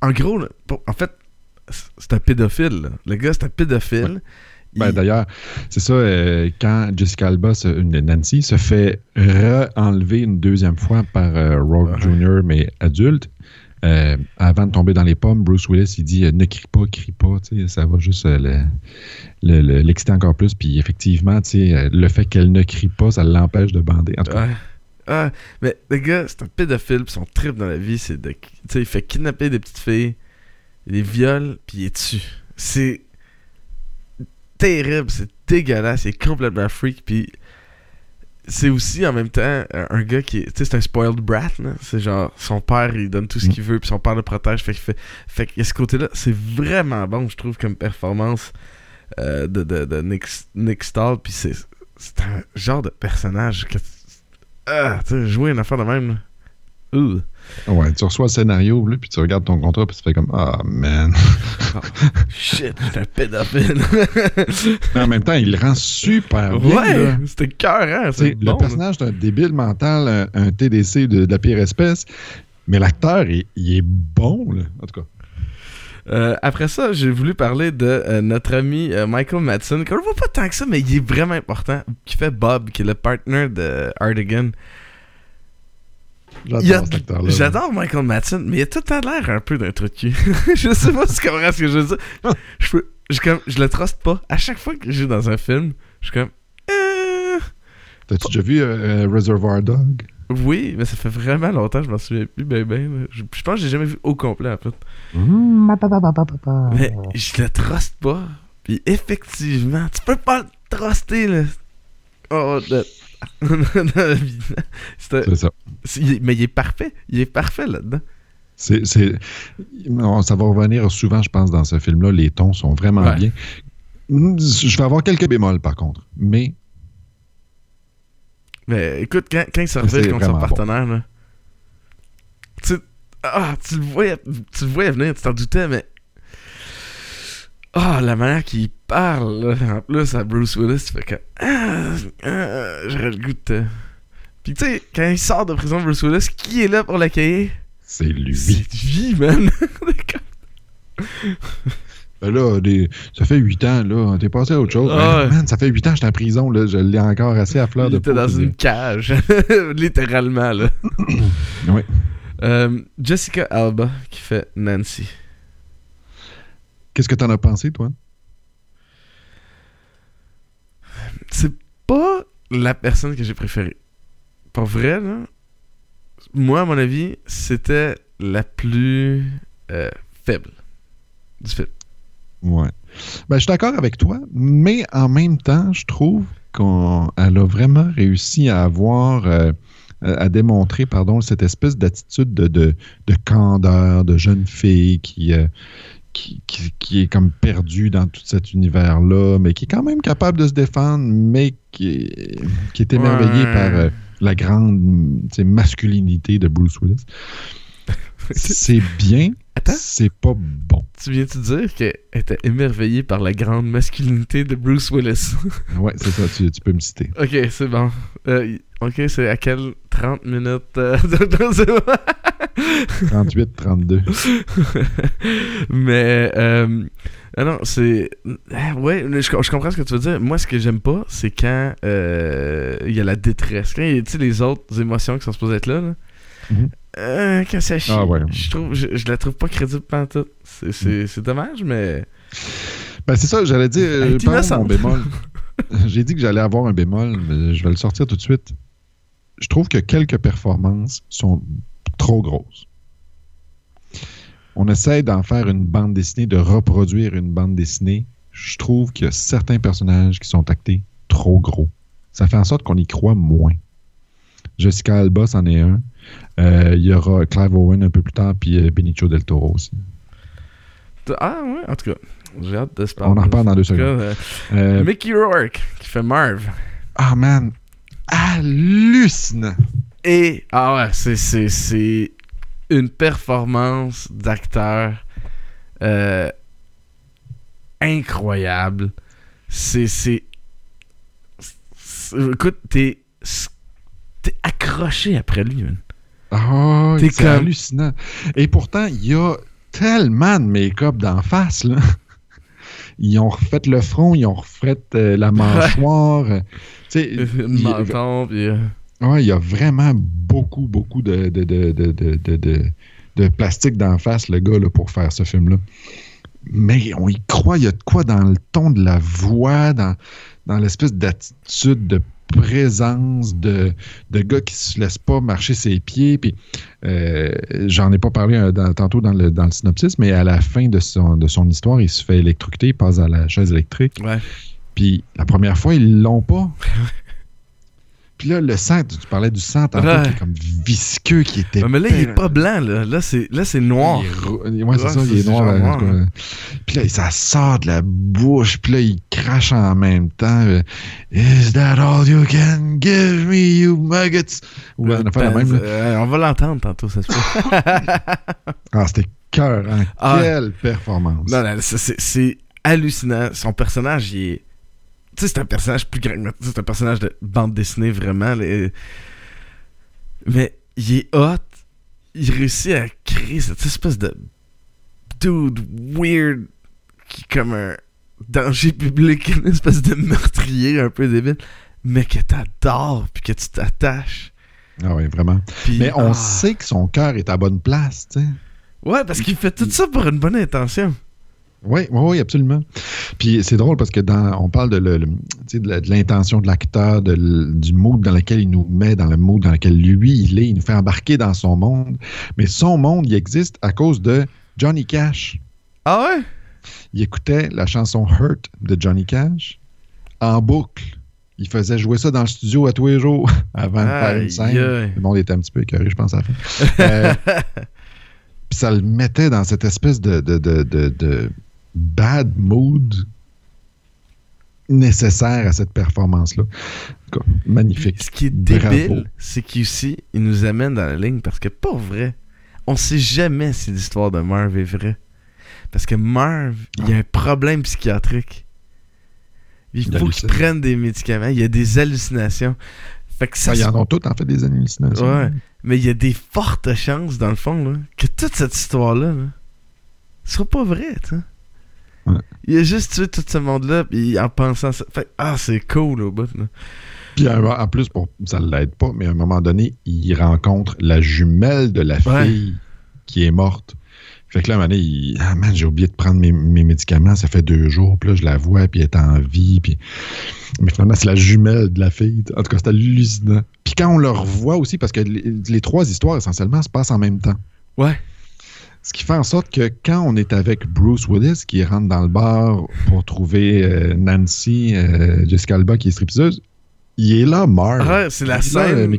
en gros, là, pour- en fait, c'est un pédophile. là. Le gars, c'est un pédophile. Ben, Il- D'ailleurs, c'est ça, euh, quand Jessica Alba, se- Nancy, se fait re-enlever une deuxième fois par euh, Rogue Ouais. Jr., mais adulte, euh, avant de tomber dans les pommes, Bruce Willis, il dit euh, ne crie pas, crie pas, ça va juste euh, le- le- le- l'exciter encore plus. Puis effectivement, le fait qu'elle ne crie pas, ça l'empêche de bander. Ah, mais le gars, c'est un pédophile. Son trip dans la vie, c'est de. Il fait kidnapper des petites filles, il les viole, puis il est tue. C'est terrible, c'est dégueulasse, il est complètement freak. Puis c'est aussi en même temps un, un gars qui est. Tu sais, c'est un spoiled brat, là. C'est genre, son père, il donne tout ce Mm. qu'il veut, puis son père le protège. Fait qu'il fait. Fait a ce côté-là, c'est vraiment bon, je trouve, comme performance euh, de, de, de Nick, Nick Stahl. Puis c'est. C'est un genre de personnage que. Ah, tu sais, jouer une affaire de même, là. Ouais, tu reçois le scénario, là, puis tu regardes ton contrat, puis tu fais comme Ah, man. [LAUGHS] Shit, j'étais un pédophile. [LAUGHS] Mais en même temps, il le rend super bien. ouais, c'était cœur, sais, c'est le bon, personnage d'un débile mental, un, un TDC de, de la pire espèce, mais l'acteur, il, il est bon, là, en tout cas. Euh, après ça, j'ai voulu parler de euh, notre ami euh, Michael Madsen, qu'on ne voit pas tant que ça, mais il est vraiment important, qui fait Bob, qui est le partner de Hardigan. J'adore cet acteur-là. J'adore Michael Madsen, mais il a tout le temps l'air un peu d'un truc de cul. [LAUGHS] je sais pas si tu comprends ce que je veux dire. [LAUGHS] Je, peux, je, comme, je le truste pas. À chaque fois que je joue dans un film, je suis comme... Euh, T'as-tu déjà vu euh, Reservoir Dog? oui, mais ça fait vraiment longtemps, je m'en souviens plus, ben ben. Je, je pense que j'ai jamais vu au complet, en fait. Mais je le truste pas. Puis effectivement, tu peux pas le truster, là. Oh, vie. C'est ça. est- mais il est parfait. Il est parfait là-dedans. C'est, ça va revenir souvent, je pense, dans ce film-là. Les tons sont vraiment Ouais. bien. Mm, Je vais avoir quelques bémols, par contre. Mais Mais écoute, quand, quand il se revient contre son bon. partenaire, là, tu, ah, tu, le voyais, tu le voyais venir, tu t'en doutais, mais. Ah, la manière qu'il parle, là, en plus, à Bruce Willis, tu fais que. Ah, ah, j'aurais le goût de te. Puis tu sais, quand il sort de prison, Bruce Willis, qui est là pour l'accueillir? C'est lui. C'est lui, man. [LAUGHS] Ben là, des- ça fait huit ans, là. T'es passé à autre chose. Ouais. man, ça fait huit ans que j'étais en prison, là. Je l'ai encore assez à fleur il de était peau, dans une cage, [LAUGHS] littéralement, là. Oui. Euh, Jessica Alba qui fait Nancy. Qu'est-ce que t'en as pensé, toi? c'est pas la personne que j'ai préférée. Pour vrai, là, moi, à mon avis, c'était la plus euh, faible du film. Ouais. Ben, je suis d'accord avec toi, mais en même temps, je trouve qu'elle a vraiment réussi à avoir, euh, à démontrer, pardon, cette espèce d'attitude de, de, de candeur, de jeune fille qui, euh, qui, qui- qui est comme perdu dans tout cet univers-là, mais qui est quand même capable de se défendre, mais qui est, qui est émerveillé Ouais. par euh, la grande masculinité de Bruce Willis. [LAUGHS] C'est bien, c'est pas bon. Tu viens-tu dire qu'elle était émerveillée par la grande masculinité de Bruce Willis? [LAUGHS] Ouais, c'est ça, tu, tu peux me citer. ok, c'est bon. Euh, ok, c'est à quelle 30 minutes? euh. [LAUGHS] 38, 32. [LAUGHS] Mais, euh, ah non, c'est. ah, Ouais, je, je comprends ce que tu veux dire. Moi, ce que j'aime pas, c'est quand euh, il y a la détresse. Quand il y a les autres émotions qui sont supposées être là. là. Mhm. Euh, quand ça chie, Ah ouais. je, trouve, je, je la trouve pas crédible pantoute. C'est, c'est, c'est dommage, mais. Ben, c'est ça, j'allais dire. Elle est euh, mon bémol. [LAUGHS] J'ai dit que j'allais avoir un bémol, mais je vais le sortir tout de suite. Je trouve que quelques performances sont trop grosses. On essaie d'en faire une bande dessinée, de reproduire une bande dessinée. Je trouve qu'il y a certains personnages qui sont actés trop gros. Ça fait en sorte qu'on y croit moins. Jessica Alba, c'en est un. Euh, Il y aura Clive Owen un peu plus tard, puis euh, Benicio del Toro aussi. Ah ouais, en tout cas, j'ai hâte de se parler. On en reparle dans deux secondes. euh, Euh, Mickey Rourke qui fait Marv. Ah, man. Hallucinant. Et, ah ouais, c'est, c'est, c'est une performance d'acteur euh, incroyable. C'est, c'est, c'est- Écoute, t'es, t'es accroché après lui, man. Ah, T'es c'est comme- hallucinant. Et pourtant, il y a tellement de make-up d'en face, là. [LAUGHS] Ils ont refait le front, ils ont refait euh, la [LAUGHS] mâchoire. tu sais, menton, puis, euh, ouais, il y a vraiment beaucoup, beaucoup de, de, de, de, plastique d'en face, le gars, là, pour faire ce film-là. Mais on y croit, il y a de quoi dans le ton de la voix, dans, dans l'espèce d'attitude, de présence, de, de gars qui se laisse pas marcher ses pieds. Puis, euh, j'en ai pas parlé euh, dans- tantôt dans le, dans le synopsis, mais à la fin de son, de son histoire, il se fait électrocuter, il passe à la chaise électrique. ouais. Puis la première fois, ils l'ont pas. [LAUGHS] Puis là, le sang, tu parlais du sang tantôt, Ouais. qui est comme visqueux, qui était. Mais là, il est pas blanc, là. Là, c'est, là, c'est noir. Il est Ouais, c'est Ouais, ça, il est noir. noir, hein. Puis là, ça sort de la bouche, puis là, il crache en même temps. euh, Is that all you can give me, you maggots? Ou Euh, on a fait la même. là. euh, on va l'entendre tantôt, ça se peut. [LAUGHS] Ah, c'était cœur, hein? Ah. Quelle performance. Non, non, c'est hallucinant. Son personnage, il est. Tu sais, c'est un personnage plus grand. C'est un personnage de bande dessinée, vraiment. là. Mais il est hot. Il réussit à créer cette espèce de dude weird qui est comme un danger public, [LAUGHS] une espèce de meurtrier un peu débile, mais que t'adores puis que tu t'attaches. Ah oui, vraiment. Puis- Mais on ah. sait que son cœur est à bonne place, tu sais. Ouais, parce qu'il fait tout ça pour une bonne intention. Oui, oui, oui, absolument. Puis c'est drôle parce que dans, on parle de, le- le- l'intention de l'acteur, de du mood dans lequel il nous met, dans le mood dans lequel lui il est, il nous fait embarquer dans son monde. Mais son monde, il existe à cause de Johnny Cash. Ah ouais? Il écoutait la chanson Hurt de Johnny Cash en boucle. Il faisait jouer ça dans le studio à tous les jours [LAUGHS] avant de faire une scène. Le monde était un petit peu écœuré, je pense, à la fin. Euh, [LAUGHS] Puis ça le mettait dans cette espèce de, de, de, de- de bad mood nécessaire à cette performance-là. Magnifique. Ce qui est débile, c'est qu'ici, il nous amène dans la ligne parce que, pour vrai, on sait jamais si l'histoire de Marv est vraie. Parce que Marv, il y a un problème psychiatrique. Il Il faut qu'il prenne des médicaments. Il y a des hallucinations. Fait que ça, Ah, ils se- en ont tous, en fait, des hallucinations. Ouais. Mais il y a des fortes chances, dans le fond, là, que toute cette histoire-là là, soit pas vraie, tu sais. Ouais. Il a juste tué tout ce monde-là, puis en pensant ça. Fait, ah, c'est cool au bout, là. Puis en plus, bon, ça ne l'aide pas, mais à un moment donné, il rencontre la jumelle de la Ouais. fille qui est morte. Fait que là, à un moment donné, il, ah man, j'ai oublié de prendre mes, mes médicaments, ça fait deux jours, puis là, je la vois, puis elle est en vie, puis... Mais finalement, c'est la jumelle de la fille. En tout cas, c'est hallucinant. Puis quand on le revoit aussi, parce que les, les trois histoires, essentiellement, se passent en même temps. Ouais. Ce qui fait en sorte que quand on est avec Bruce Willis, qui rentre dans le bar pour trouver euh, Nancy, euh, Jessica Alba, qui est stripteaseuse, il est là, Marv. Ouais, c'est la scène.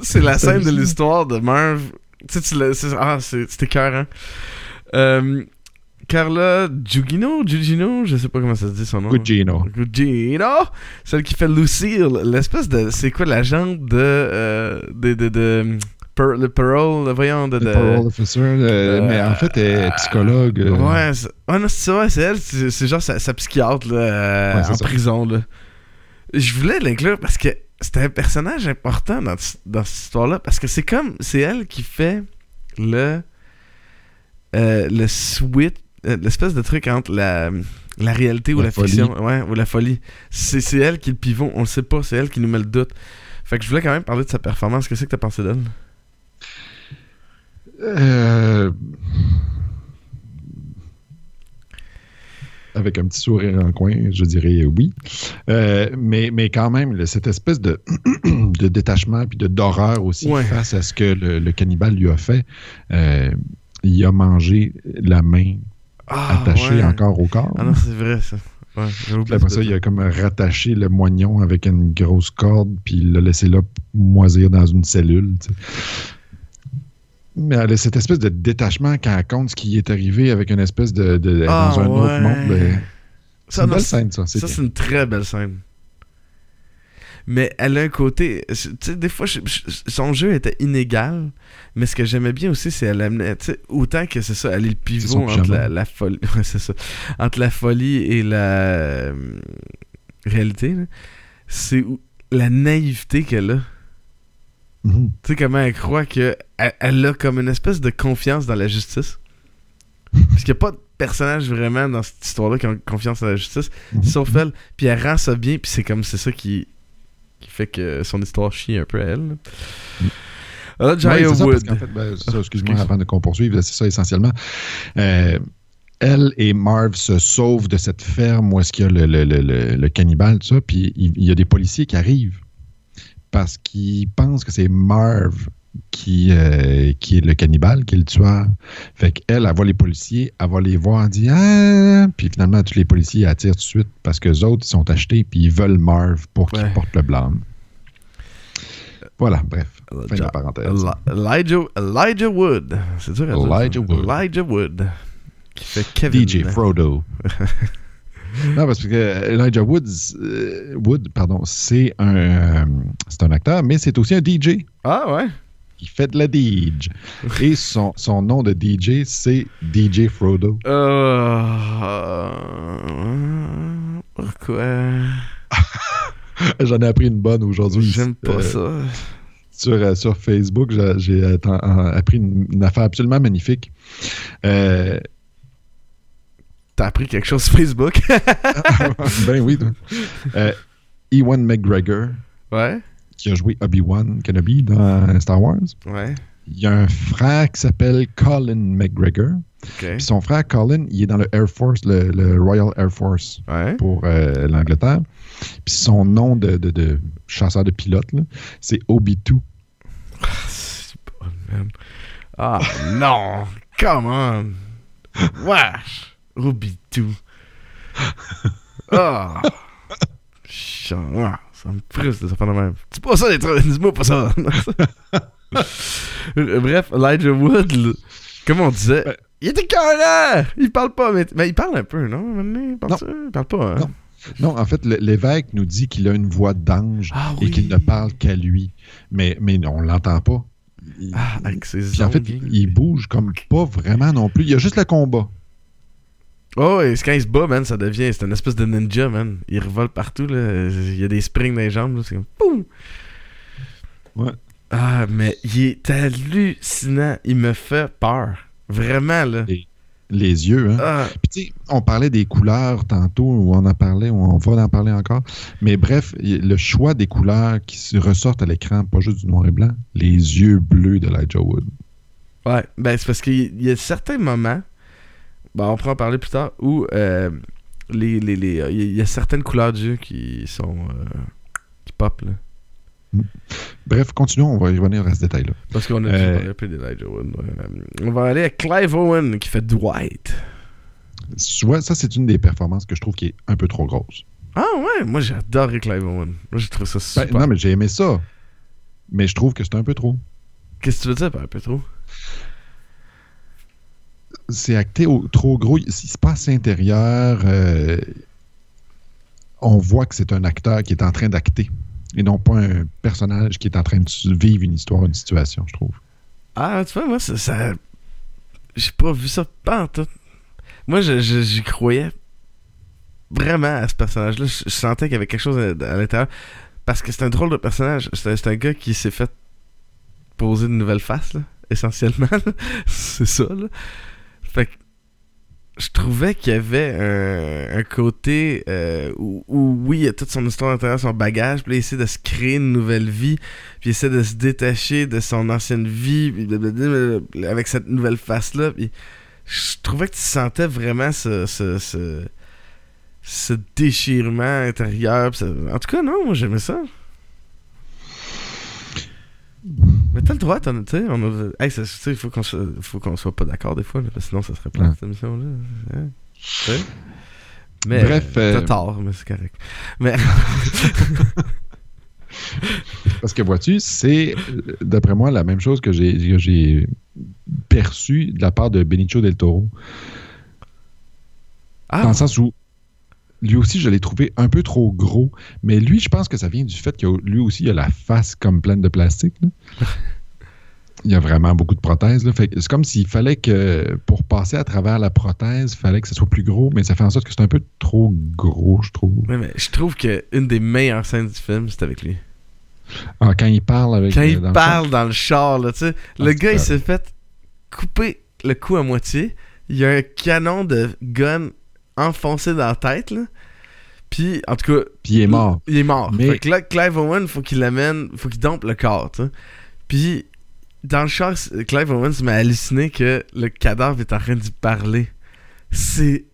C'est la scène de [LAUGHS] l'histoire de Marv. Tu sais, tu Ah, c'était cœur, hein. Euh, Carla Gugino, Gugino, je sais pas comment ça se dit son nom. Gugino. Gugino, celle qui fait Lucille, l'espèce de, c'est quoi l'agent de, euh, de, de, de, per- le parole, voyons, de, Le parole officer, euh, mais en fait, elle est psychologue. euh, Ouais, c'est- ouais, non, c'est ça, ouais, c'est elle, c'est genre sa, sa psychiatre là, euh, Ouais, c'est en ça. prison. Là. Je voulais l'inclure parce que c'était un personnage important dans, dans cette histoire-là, parce que c'est comme, c'est elle qui fait le, euh, le switch, euh, l'espèce de truc entre la, la réalité ou La folie. fiction, ouais, ou la folie. C'est c'est elle qui est le pivot, on le sait pas, c'est elle qui nous met le doute. Fait que je voulais quand même parler de sa performance. Qu'est-ce que t'as pensé d'elle? Euh, Avec un petit sourire en coin, je dirais oui. Euh, mais, mais quand même, là, cette espèce de, [CLEARS THROAT] de détachement puis d'horreur aussi Ouais. face à ce que le, le cannibale lui a fait, euh, il a mangé la main Ah, attachée ouais. encore au corps. Ah non, c'est vrai ça. Ouais, après ça, il a comme rattaché le moignon avec une grosse corde, puis il l'a laissé là moisir dans une cellule. tu sais. Mais elle a cette espèce de détachement quand elle compte ce qui est arrivé avec une espèce de. de- Ah, dans un ouais. autre monde. ben, C'est Ça, une belle scène, ça. Ça, c'est une très belle scène. Mais elle a un côté. Tu sais, des fois, je- je- son jeu était inégal. Mais ce que j'aimais bien aussi, c'est qu'elle amenait. Tu sais, autant que c'est ça, elle est le pivot entre la, la folie. [LAUGHS] Ouais, c'est ça. Entre la folie et la euh, réalité. C'est la naïveté qu'elle a. Mhm. Tu sais, comment elle croit que. Elle, a comme une espèce de confiance dans la justice? [LAUGHS] Parce qu'il n'y a pas de personnage vraiment dans cette histoire-là qui a confiance dans la justice. Mhm. Sauf elle. Puis elle rend ça bien, puis c'est comme c'est ça qui, qui fait que son histoire chie un peu à elle. là. Ah, Ouais, Jaya c'est ça, Wood. fait, ben, excuse-moi, Excuse. avant de qu'on poursuive, c'est ça essentiellement. Euh, elle et Marv se sauvent de cette ferme où est-ce qu'il y a le, le, le, le- le cannibale, tout ça, puis il, il y a des policiers qui arrivent parce qu'ils pensent que c'est Marv qui, euh, qui est le cannibale, qui est le tueur. Fait qu'elle, elle voit les policiers, elle va les voir, elle dit Ah! Puis finalement, tous les policiers attirent tout de suite parce que les autres ils sont achetés puis ils veulent Marv pour qu'il Ouais. porte le blâme. Voilà, bref. Fin de la parenthèse. Eli- Elijah, Elijah Wood. C'est dur à dire. Elijah Wood. Elijah Wood. Qui fait Kevin. DJ Frodo. [LAUGHS] non, parce que Elijah Woods, euh, Wood, pardon, c'est un, euh, c'est un acteur, mais c'est aussi un DJ. Ah ouais? Il fait de la DJ. Et son, son nom de DJ, c'est DJ Frodo. Euh... Pourquoi? [LAUGHS] J'en ai appris une bonne aujourd'hui. J'aime pas Euh, ça. Sur, euh, sur Facebook, j'ai- euh, appris une, une affaire absolument magnifique. Euh, T'as appris quelque chose sur Facebook? [LAUGHS] [LAUGHS] ben oui. Euh, Ewan McGregor, ouais? qui a joué Obi-Wan Kenobi dans Star Wars. Ouais. Il y a un frère qui s'appelle Colin McGregor. Puis son frère Colin, il est dans le Air Force, le, le Royal Air Force Ouais. pour euh, l'Angleterre. Puis son nom de, de- de chasseur de pilote, c'est Obi-2. C'est bon, man. Ah non! Come on! Wesh! Ruby2. [LAUGHS] Ah! Ah, ça me frustre de faire de même. Dis pas ça, les trucs. Dis-moi pas ça. [LAUGHS] Bref, Elijah Wood, comme on disait, il était carré! Il parle pas, mais, il parle un peu, non? Maintenant, Il parle, Non. ça? Il parle pas, hein? Non. Non, en fait, l'évêque nous dit qu'il a une voix d'ange Ah et qu'il ne parle qu'à lui. Mais, mais on l'entend pas. Il- Ah, avec ses Puis en fait, il bouge comme pas vraiment non plus. Il y a juste le combat. Oh, et quand il se bat, man, ça devient. C'est une espèce de ninja, man. Il revole partout, là. Il y a des springs dans les jambes, là. C'est comme. Poum! Ouais. Ah, mais il est hallucinant. Il me fait peur. Vraiment, là. Et- Les yeux, hein. Ah, Puis tu sais, on parlait des couleurs tantôt, ou on en parlait, ou on va en parler encore. Mais bref, le choix des couleurs qui se ressortent à l'écran, pas juste du noir et blanc, les yeux bleus de Elijah Wood. ouais. Ben, c'est parce qu'il il y a certains moments. Ben, on pourra en parler plus tard. Où euh, les, les, les, euh, il y a certaines couleurs d'yeux qui sont. euh, qui pop, là. Bref, continuons, on va y revenir à ce détail-là. Parce qu'on a déjà Euh, parlé un peu d'Elijah Wood. ouais. Euh, On va aller à Clive Owen qui fait Dwight. Tu vois, ça, c'est une des performances que je trouve qui est un peu trop grosse. Ah ouais, moi j'ai adoré Clive Owen. Moi j'ai trouvé ça Ben, super. non, mais j'ai aimé ça. Mais je trouve que c'est un peu trop. Qu'est-ce que tu veux dire par un peu trop? C'est acté au- trop gros. Passe intérieur. euh, on voit que c'est un acteur qui est en train d'acter et non pas un personnage qui est en train de vivre une histoire, une situation, je trouve. Ah, tu vois, moi, ça. J'ai pas vu ça pas en tout. Moi, je- je- j'y croyais vraiment à ce personnage-là. Je, sentais qu'il y avait quelque chose à, à l'intérieur. Parce que c'est un drôle de personnage. C'est un, gars qui s'est fait poser une nouvelle face, là, essentiellement. [LAUGHS] c'est ça, là. Fait que je trouvais qu'il y avait un, un côté euh, où, où, oui, il y a toute son histoire intérieure, son bagage, puis il essaie de se créer une nouvelle vie, puis il essaie de se détacher de son ancienne vie, avec cette nouvelle face-là. Je trouvais que tu sentais vraiment ce, ce, ce, déchirement intérieur. En tout cas, non, moi j'aimais ça. Mais t'as le droit, tu sais, on a... Hey, il faut qu'on soit, faut qu'on soit pas d'accord des fois, là, sinon ça serait Ouais. cette émission-là. hein. Tu sais? Mais, Bref, euh, euh, t'as tort, mais c'est correct. Mais, [LAUGHS] Parce que vois-tu, c'est, d'après moi, la même chose que j'ai, que j'ai perçu de la part de Benicio del Toro. ah, Dans le sens où lui aussi, je l'ai trouvé un peu trop gros. Mais lui, je pense que ça vient du fait que lui aussi, il a la face comme pleine de plastique. là. [LAUGHS] Il y a vraiment beaucoup de prothèses. c'est comme s'il fallait que, pour passer à travers la prothèse, il fallait que ce soit plus gros. Mais ça fait en sorte que c'est un peu trop gros, je trouve. ouais, mais je trouve que une des meilleures scènes du film, c'est avec lui. Ah, quand il parle avec Quand euh, il dans le parle dans le char, là, tu sais, Ah, le gars, il s'est fait couper le cou à moitié. Il y a un canon de gun enfoncé dans la tête, là. Puis, en tout cas, Puis il est mort. il est mort. Mais- Fait que là, Clive Owen, faut qu'il l'amène, faut qu'il dompe le corps, tu sais. Puis, dans le char, Clive Owen se met à halluciner que le cadavre est en train d'y parler. C'est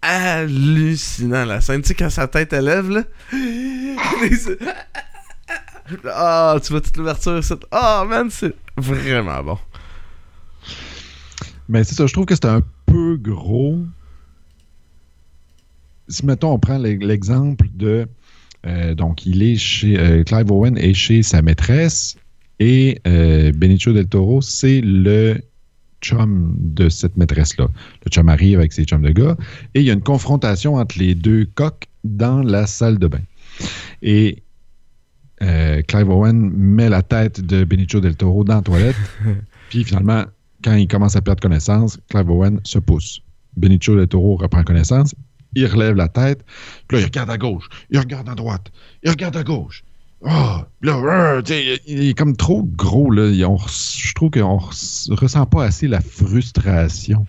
hallucinant, la scène. Tu sais, quand sa tête elle lève, là. [GASPS] Les- Ah, tu vois toute l'ouverture, ça. Ah, man, c'est vraiment bon. Mais c'est ça, je trouve que c'est un peu gros. Si, mettons, on prend l'e- l'exemple de. euh, donc, il est chez. euh, Clive Owen est chez sa maîtresse et euh, Benicio del Toro, c'est le chum de cette maîtresse-là. Le chum arrive avec ses chums de gars et il y a une confrontation entre les deux coqs dans la salle de bain. Et euh, Clive Owen met la tête de Benicio del Toro dans la toilette. [LAUGHS] puis finalement, quand il commence à perdre connaissance, Clive Owen se pousse. Benicio del Toro reprend connaissance, il relève la tête, puis là, il regarde à gauche, il regarde à droite, il regarde à gauche. Ah, là, euh, il est comme trop gros, là. Il- on res- je trouve qu'on res- ressent pas assez la frustration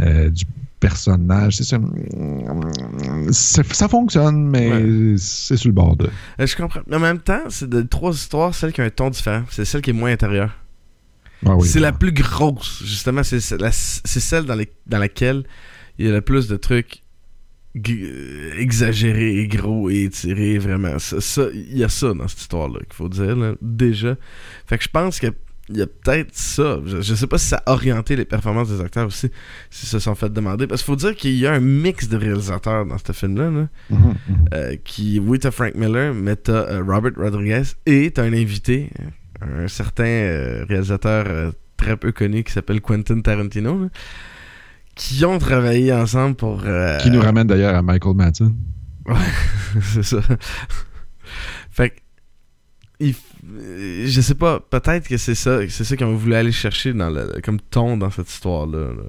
euh, du personnage. C'est ça. Ça, fonctionne, mais c'est sur le bord de. Euh, je comprends. Mais en même temps, c'est de trois histoires, celle qui a un ton différent. C'est celle qui est moins intérieure. Ah oui, c'est la plus grosse, justement. C'est celle dans, les- dans laquelle il y a le plus de trucs exagérés et gros et étirés, vraiment. Ça, ça- il y a ça dans cette histoire-là, qu'il faut dire, là, déjà. Fait que je pense que il y a peut-être ça. Je, je sais pas si ça a orienté les performances des acteurs aussi, s'ils se sont fait demander. Parce qu'il faut dire qu'il y a un mix de réalisateurs dans ce film-là. là. Mhm, mhm. Euh, qui, oui, t'as Frank Miller, mais t'as euh, Robert Rodriguez et t'as un invité, un certain euh, réalisateur très peu connu qui s'appelle Quentin Tarantino, là, qui ont travaillé ensemble pour. euh, Qui nous ramène d'ailleurs à Michael Madsen. [LAUGHS] c'est ça. fait que. il euh, je sais pas, peut-être que c'est ça, c'est ça qu'on voulu aller chercher dans le, comme ton dans cette histoire-là. là.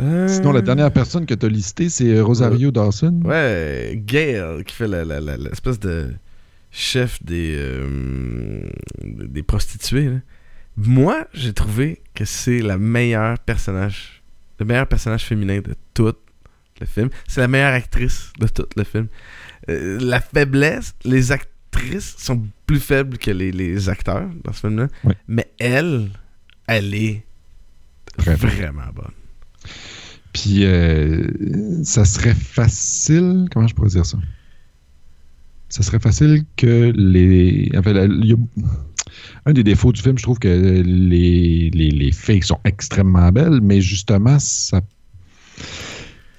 Euh, Sinon, la dernière personne que tu as listée, c'est Rosario Dawson. Ouais, Gail, qui fait l'espèce de chef des, euh, des prostituées. là. Moi, j'ai trouvé que c'est la meilleure personnage, le meilleur personnage féminin de tout le film. C'est la meilleure actrice de tout le film. Euh, la faiblesse, les actrices sont plus faibles que les, les acteurs dans ce film-là. Mais elle, elle est vraiment bonne. Puis, euh, ça serait facile. Comment je pourrais dire ça? Ça serait facile que les. En fait, la- il y a- un des défauts du film, je trouve que les, les, les filles sont extrêmement belles, mais justement, ça.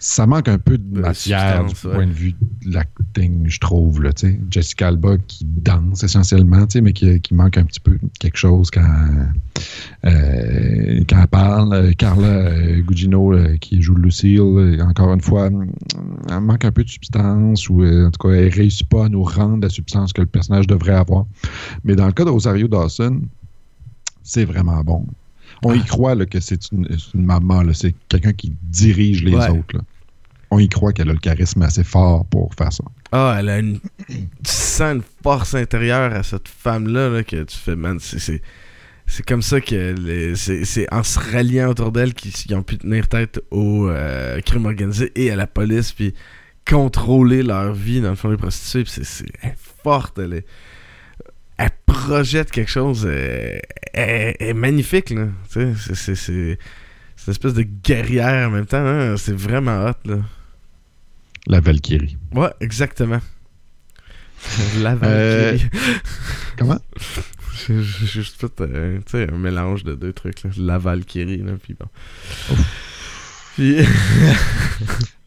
Ça manque un peu de matière du ouais. point de vue de l'acting, je trouve. Là. Jessica Alba qui danse essentiellement, mais qui, qui manque un petit peu de quelque chose quand, euh, quand elle parle. Euh, Carla euh, Gugino euh, qui joue Lucille, encore une fois, elle manque un peu de substance ou en tout cas, elle réussit pas à nous rendre la substance que le personnage devrait avoir. Mais dans le cas de Rosario Dawson, c'est vraiment bon. On y croit là, que c'est une, maman, c'est quelqu'un qui dirige les Ouais. autres. là. On y croit qu'elle a le charisme assez fort pour faire ça. Ah, elle a une. Tu sens une force intérieure à cette femme-là là, que tu fais, man, c'est- comme ça que les- c'est c'est en se ralliant autour d'elle qu'ils ont pu tenir tête au euh, crime organisé et à la police, puis contrôler leur vie dans le fond des prostituées. C'est- forte, elle est. Elle projette quelque chose. euh, Elle, elle est magnifique, là. Tu sais, c'est- c'est- c'est. C'est une espèce de guerrière en même temps, hein. C'est vraiment hot, là. La Valkyrie. Ouais, exactement. La Euh, Valkyrie. [LAUGHS] Comment? J'ai juste fait euh, un mélange de deux trucs. Là. La Valkyrie, là, puis bon. Puis, [LAUGHS]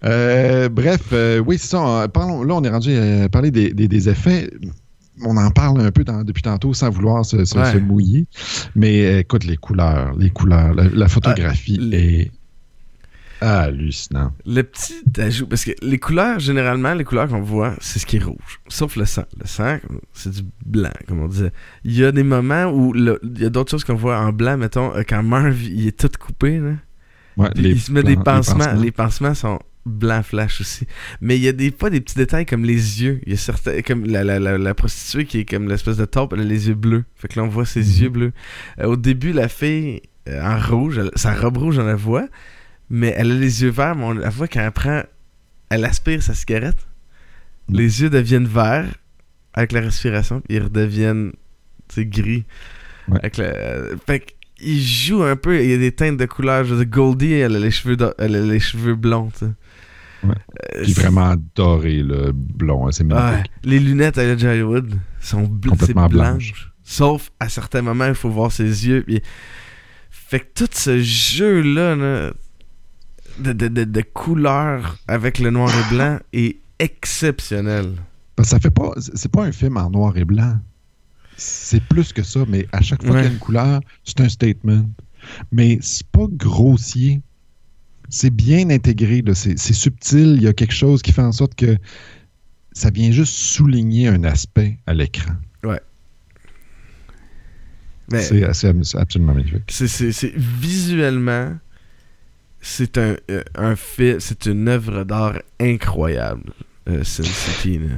Euh, bref, oui, c'est ça. on- parlons- là, on est rendu à parler des, des- des effets. On en parle un peu dans- depuis tantôt sans vouloir se, se- Ouais. se mouiller. Mais euh, écoute, les couleurs, les couleurs, la, la photographie Ah, est hallucinante. le petit ajout, parce que les couleurs, généralement, les couleurs qu'on voit, c'est ce qui est rouge. Sauf le sang. Le sang, c'est du blanc, comme on disait. Il y a des moments où le- il y a d'autres choses qu'on voit en blanc, mettons, euh, quand Marv, il est tout coupé, là. Ouais, Puis les il se met plans- des les pansements. Les pansements sont blanc flash aussi. Mais il y a des fois des petits détails comme les yeux. Il y a certains comme la, la, la, la prostituée qui est comme l'espèce de taupe, elle a les yeux bleus. Fait que là on voit ses Mhm. yeux bleus. Euh, au début la fille euh, en rouge, elle- sa robe rouge on la voit, mais elle a les yeux verts, mais on la voit quand elle prend elle aspire sa cigarette. Mhm. Les yeux deviennent verts avec la respiration, puis ils redeviennent gris. Ouais. Avec la- fait que il joue un peu, il y a des teintes de couleurs. Je veux dire, Goldie, elle a les cheveux, do- elle a les cheveux blonds. Ouais. Euh, Puis c'est- vraiment doré, le blond, hein, c'est. Les lunettes à Elijah Wood sont bl Complètement blanches. blanche. Sauf à certains moments, il faut voir ses yeux. puis- Fait que tout ce jeu-là là, de, de, de, de couleurs avec le noir et blanc [SIGHS] est exceptionnel. Parce que ça fait pas. C'est pas un film en noir et blanc. C'est plus que ça, mais à chaque fois Ouais. qu'il y a une couleur, c'est un statement. Mais c'est pas grossier. C'est bien intégré, c'est subtil. Il y a quelque chose qui fait en sorte que ça vient juste souligner un aspect à l'écran. Mais C'est absolument magnifique. c'est- visuellement, c'est un, euh, un film, c'est une œuvre d'art incroyable. Euh, Sin City. là.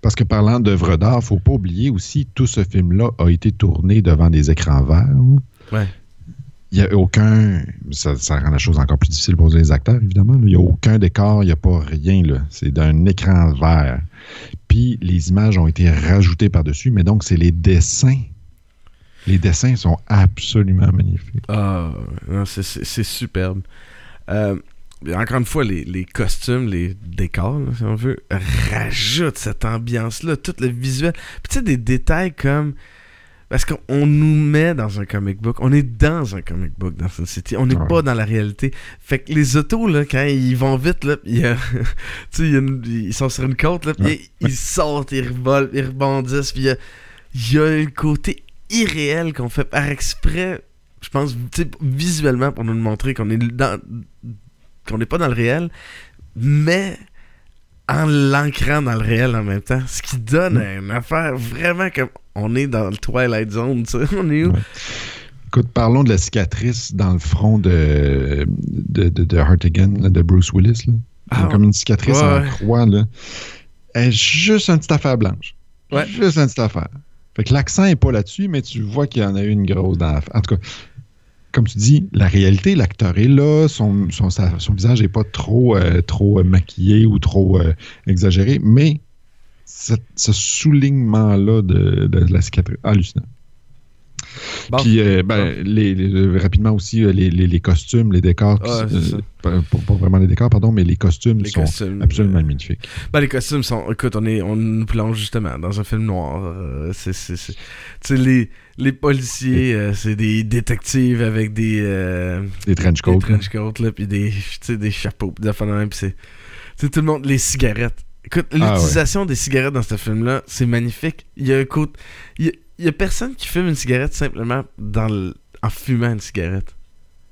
Parce que parlant d'œuvres d'art, faut pas oublier aussi, tout ce film-là a été tourné devant des écrans verts. Ouais. Il n'y a aucun. Ça, rend la chose encore plus difficile pour les acteurs, évidemment. Il n'y a aucun décor, il n'y a pas rien. C'est d'un écran vert. Puis les images ont été rajoutées par-dessus, mais donc c'est les dessins. Les dessins sont absolument magnifiques. Ah, c'est- superbe. Euh, encore une fois, les, costumes, les décors, si on veut, rajoutent cette ambiance-là, tout le visuel. Puis tu sais, des détails comme. Parce qu'on on nous met dans un comic book. On est dans un comic book dans Sin City. On n'est Ouais. pas dans la réalité. Fait que les autos, là, quand ils vont vite, là, y a- [LAUGHS] y a une- ils sont sur une côte, là, ils, ils sortent, ils revolent, ils rebondissent. Puis il y y a un côté irréel qu'on fait par exprès je pense, visuellement pour nous montrer qu'on est dans qu'on n'est pas dans le réel, mais en l'ancrant dans le réel en même temps, ce qui donne Mm. une affaire vraiment comme on est dans le Twilight Zone, tu sais, [LAUGHS] on est où? Ouais. Écoute, parlons de la cicatrice dans le front de, de, de, de Hartigan, là, de Bruce Willis. Là. Ah, comme une cicatrice ouais, en croix. Là. Elle est juste une petite affaire blanche. Ouais. Juste une petite affaire. Fait que l'accent n'est pas là-dessus, mais tu vois qu'il y en a eu une grosse dans la En tout cas, comme tu dis, la réalité, l'acteur est là, son, son visage n'est pas trop, euh, trop euh, maquillé ou trop euh, exagéré, mais cette- ce soulignement-là de, de la cicatrice, hallucinant. Bon. Puis, euh, ben, les, les- rapidement aussi, euh, les, costumes, les décors, euh, pas, vraiment les décors, pardon, mais les costumes sont costumes, absolument euh, magnifiques. Ben, les costumes sont. Écoute, on, est, on nous plonge justement dans un film noir. euh, c'est. Tu sais, les, les policiers, euh, c'est des détectives avec des. euh, Les trench des coats. là. trench coats, là, puis des, des chapeaux, des affaires pis c'est. Tout le monde. Les cigarettes. Écoute, Ah, ouais. l'utilisation des cigarettes dans ce film-là, c'est magnifique. Il y a un côté. Il y a, il y a personne qui fume une cigarette simplement dans le- en fumant une cigarette.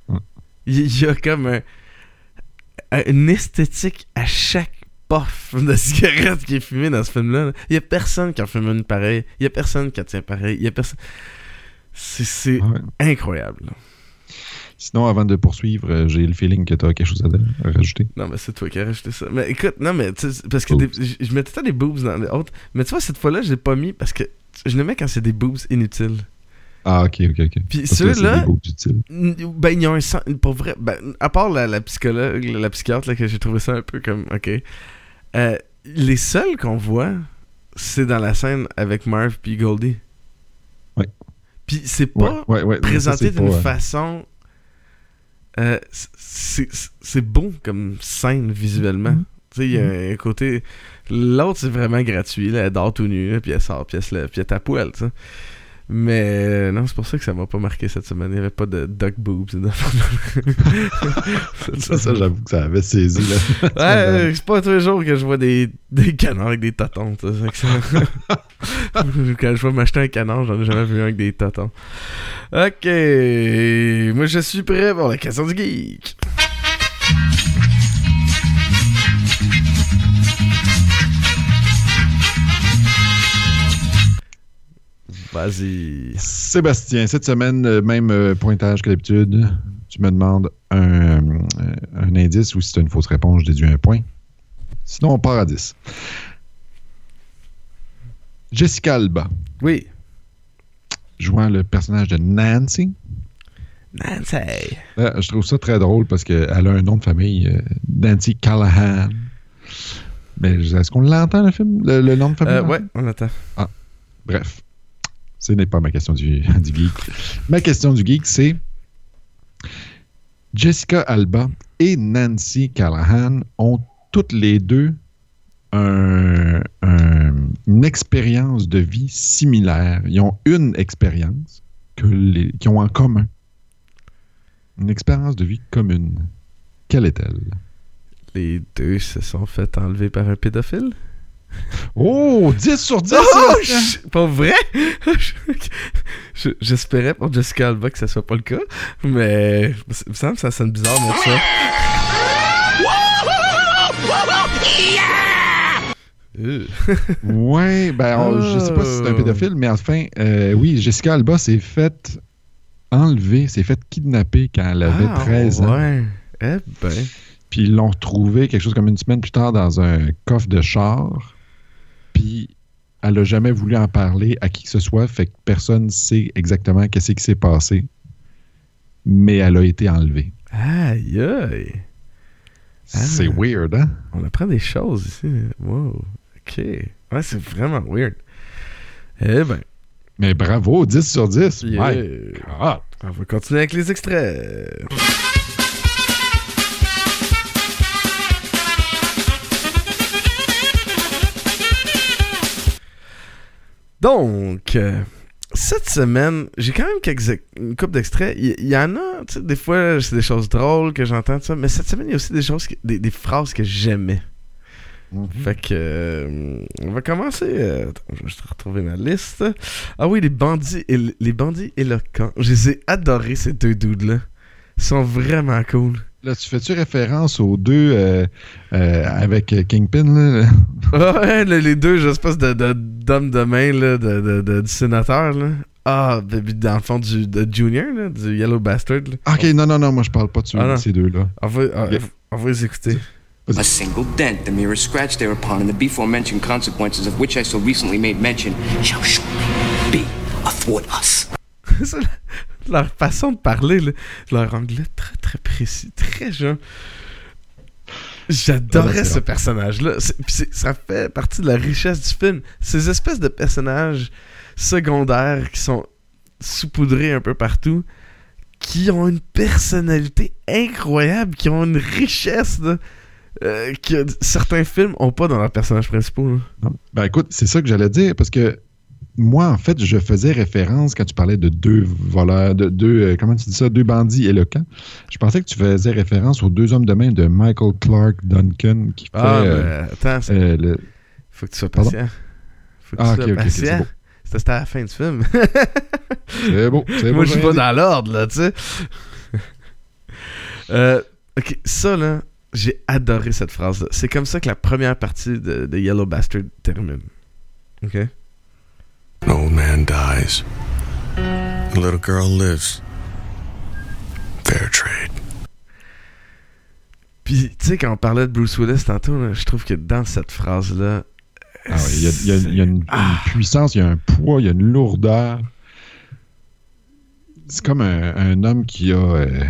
Ouais. Il y, a comme un, un- une esthétique à chaque puff de [LAUGHS] cigarette qui est fumée dans ce film-là. là. Il y a personne qui en fume une pareille. Il y a personne qui en tient pareil. Il y a personne. C'est c'est Ouais. incroyable. là. Sinon, avant de poursuivre, euh, j'ai le feeling que tu as quelque chose à, rajouter. Non, mais c'est toi qui as rajouté ça. Mais écoute, non, mais tu sais, parce que des- je mettais tant des boobs dans les autres. Mais tu vois, cette fois-là, je l'ai pas mis parce que je l'aimais quand c'est des boobs inutiles. Ah, ok, ok, ok. Puis ceux-là, ben, ils ont un sens. Pour vrai, ben, à part la, la psychologue, la, la psychiatre, là, que j'ai trouvé ça un peu comme, ok. Euh, les seuls qu'on voit, c'est dans la scène avec Marv puis Goldie. Ouais. Puis c'est pas ouais, ouais. Ça, présenté d'une euh, façon. Euh, c'est beau comme scène visuellement. Mhm. Tu sais, il y a un côté. L'autre, c'est vraiment gratuit. Là, elle dort tout nu, puis elle sort, puis elle se lève, puis elle à poil, tu sais. Mais euh, non, c'est pour ça que ça m'a pas marqué cette semaine. Il n'y avait pas de duck boobs. dans- [LAUGHS] Ça, ça j'avoue que ça avait saisi. Là. Ouais, [LAUGHS] c'est pas tous les jours que je vois des, des canards avec des tatons. que ça- [LAUGHS] Quand je vais m'acheter un canard, j'en ai jamais vu un avec des tatons. Ok, moi je suis prêt pour la question du geek. Vas-y. Sébastien, cette semaine, euh, même euh, pointage que d'habitude. Tu me demandes un, euh, un indice ou si c'est une fausse réponse, je déduis un point. Sinon, on part à 10. Jessica Alba, Oui. jouant le personnage de Nancy. Nancy. Là, je trouve ça très drôle parce qu'elle a un nom de famille, euh, Nancy Callahan. Mais est-ce qu'on l'entend, le film, le, le nom de famille? Euh, ouais, on attend. Bref, ce n'est pas ma question [LAUGHS] du, geek. Ma question du geek, c'est Jessica Alba et Nancy Callahan ont toutes les deux un- un- une expérience de vie similaire. Ils ont une expérience qu'ils ont en commun. Une expérience de vie commune. Quelle est-elle? Les deux se sont fait enlever par un pédophile? Oh! 10 sur 10! Oh, je- pas vrai? [LAUGHS] Je- J'espérais pour Jessica Alba que ça soit pas le cas, mais il me semble que ça sonne bizarre, moi, ça. Euh. Ouais, ben, on- je sais pas si c'est un Oh. pédophile, mais enfin, euh, oui, Jessica Alba s'est faite enlever, s'est faite kidnapper quand elle avait Ah, 13 ans. Ouais. Eh ben. Puis ils l'ont retrouvée quelque chose comme une semaine plus tard dans un coffre de char. Puis elle a jamais voulu en parler à qui que ce soit, fait que personne ne sait exactement qu'est-ce qui s'est passé. Mais elle a été enlevée. Aïe, aïe. Ah. C'est weird, hein? On apprend des choses ici. Wow. Ok. Ouais, c'est vraiment weird. Eh ben. Mais bravo, 10 sur 10. yeah. My God. On va continuer avec les extraits. Donc, euh, cette semaine, j'ai quand même quelques une couple d'extraits. Il y, en a, tu sais, des fois, c'est des choses drôles que j'entends, ça, mais cette semaine, il y a aussi des choses, que- des, des phrases que j'aimais. Fait que, euh, on va commencer. euh, attends, je vais juste retrouver ma liste. Ah oui, les bandits, les bandits éloquents. Je les ai adorés, ces deux dudes-là. Ils sont vraiment cool. Là, tu fais-tu référence aux deux euh, euh, avec euh, Kingpin? Là? [LAUGHS] Ouais, le- les deux espèces de, de, d'hommes de main là, de, de, de- du sénateur. Là. Ah, dans le fond, du, de Junior, là, du Yellow Bastard. Là. Ok, non, non, non, moi je parle pas de Ah, ces deux-là. On va, Ok. on va les écouter. A single dent, the merest scratch thereupon, and the before-mentioned consequences of which I so recently made mention shall shortly be athwart us. [LAUGHS] Leur façon de parler, là, leur anglais très très précis, très genre. J'adorais ce personnage-là. Ça fait partie de la richesse du film. Ces espèces de personnages secondaires qui sont saupoudrés un peu partout, qui ont une personnalité incroyable, qui ont une richesse là, euh, que certains films ont pas dans leurs personnages principaux. là. Ben écoute, c'est ça que j'allais dire, parce que moi, en fait, je faisais référence quand tu parlais de deux voleurs, de deux, euh, comment tu dis ça, deux bandits éloquents. Je pensais que tu faisais référence aux deux hommes de main de Michael Clark Duncan qui fait Ah, euh, mais attends, euh, le- faut que tu sois Pardon? patient. Faut que Ah, tu sois patient. C'était c'était à la fin du film. C'est beau, c'est [LAUGHS] beau. Moi, je suis pas dit. dans l'ordre, là, tu sais. [LAUGHS] Ok, ça, là, j'ai adoré cette phrase-là. C'est comme ça que la première partie de, de Yellow Bastard termine. Ok? An old man dies. A little girl lives. Fair trade. Puis, tu sais, quand on parlait de Bruce Willis tantôt, là, je trouve que dans cette phrase-là. Ah ouais, il y a, il y a- il y a une, Ah. une puissance, il y a un poids, il y a une lourdeur. C'est comme un, un homme qui a. euh,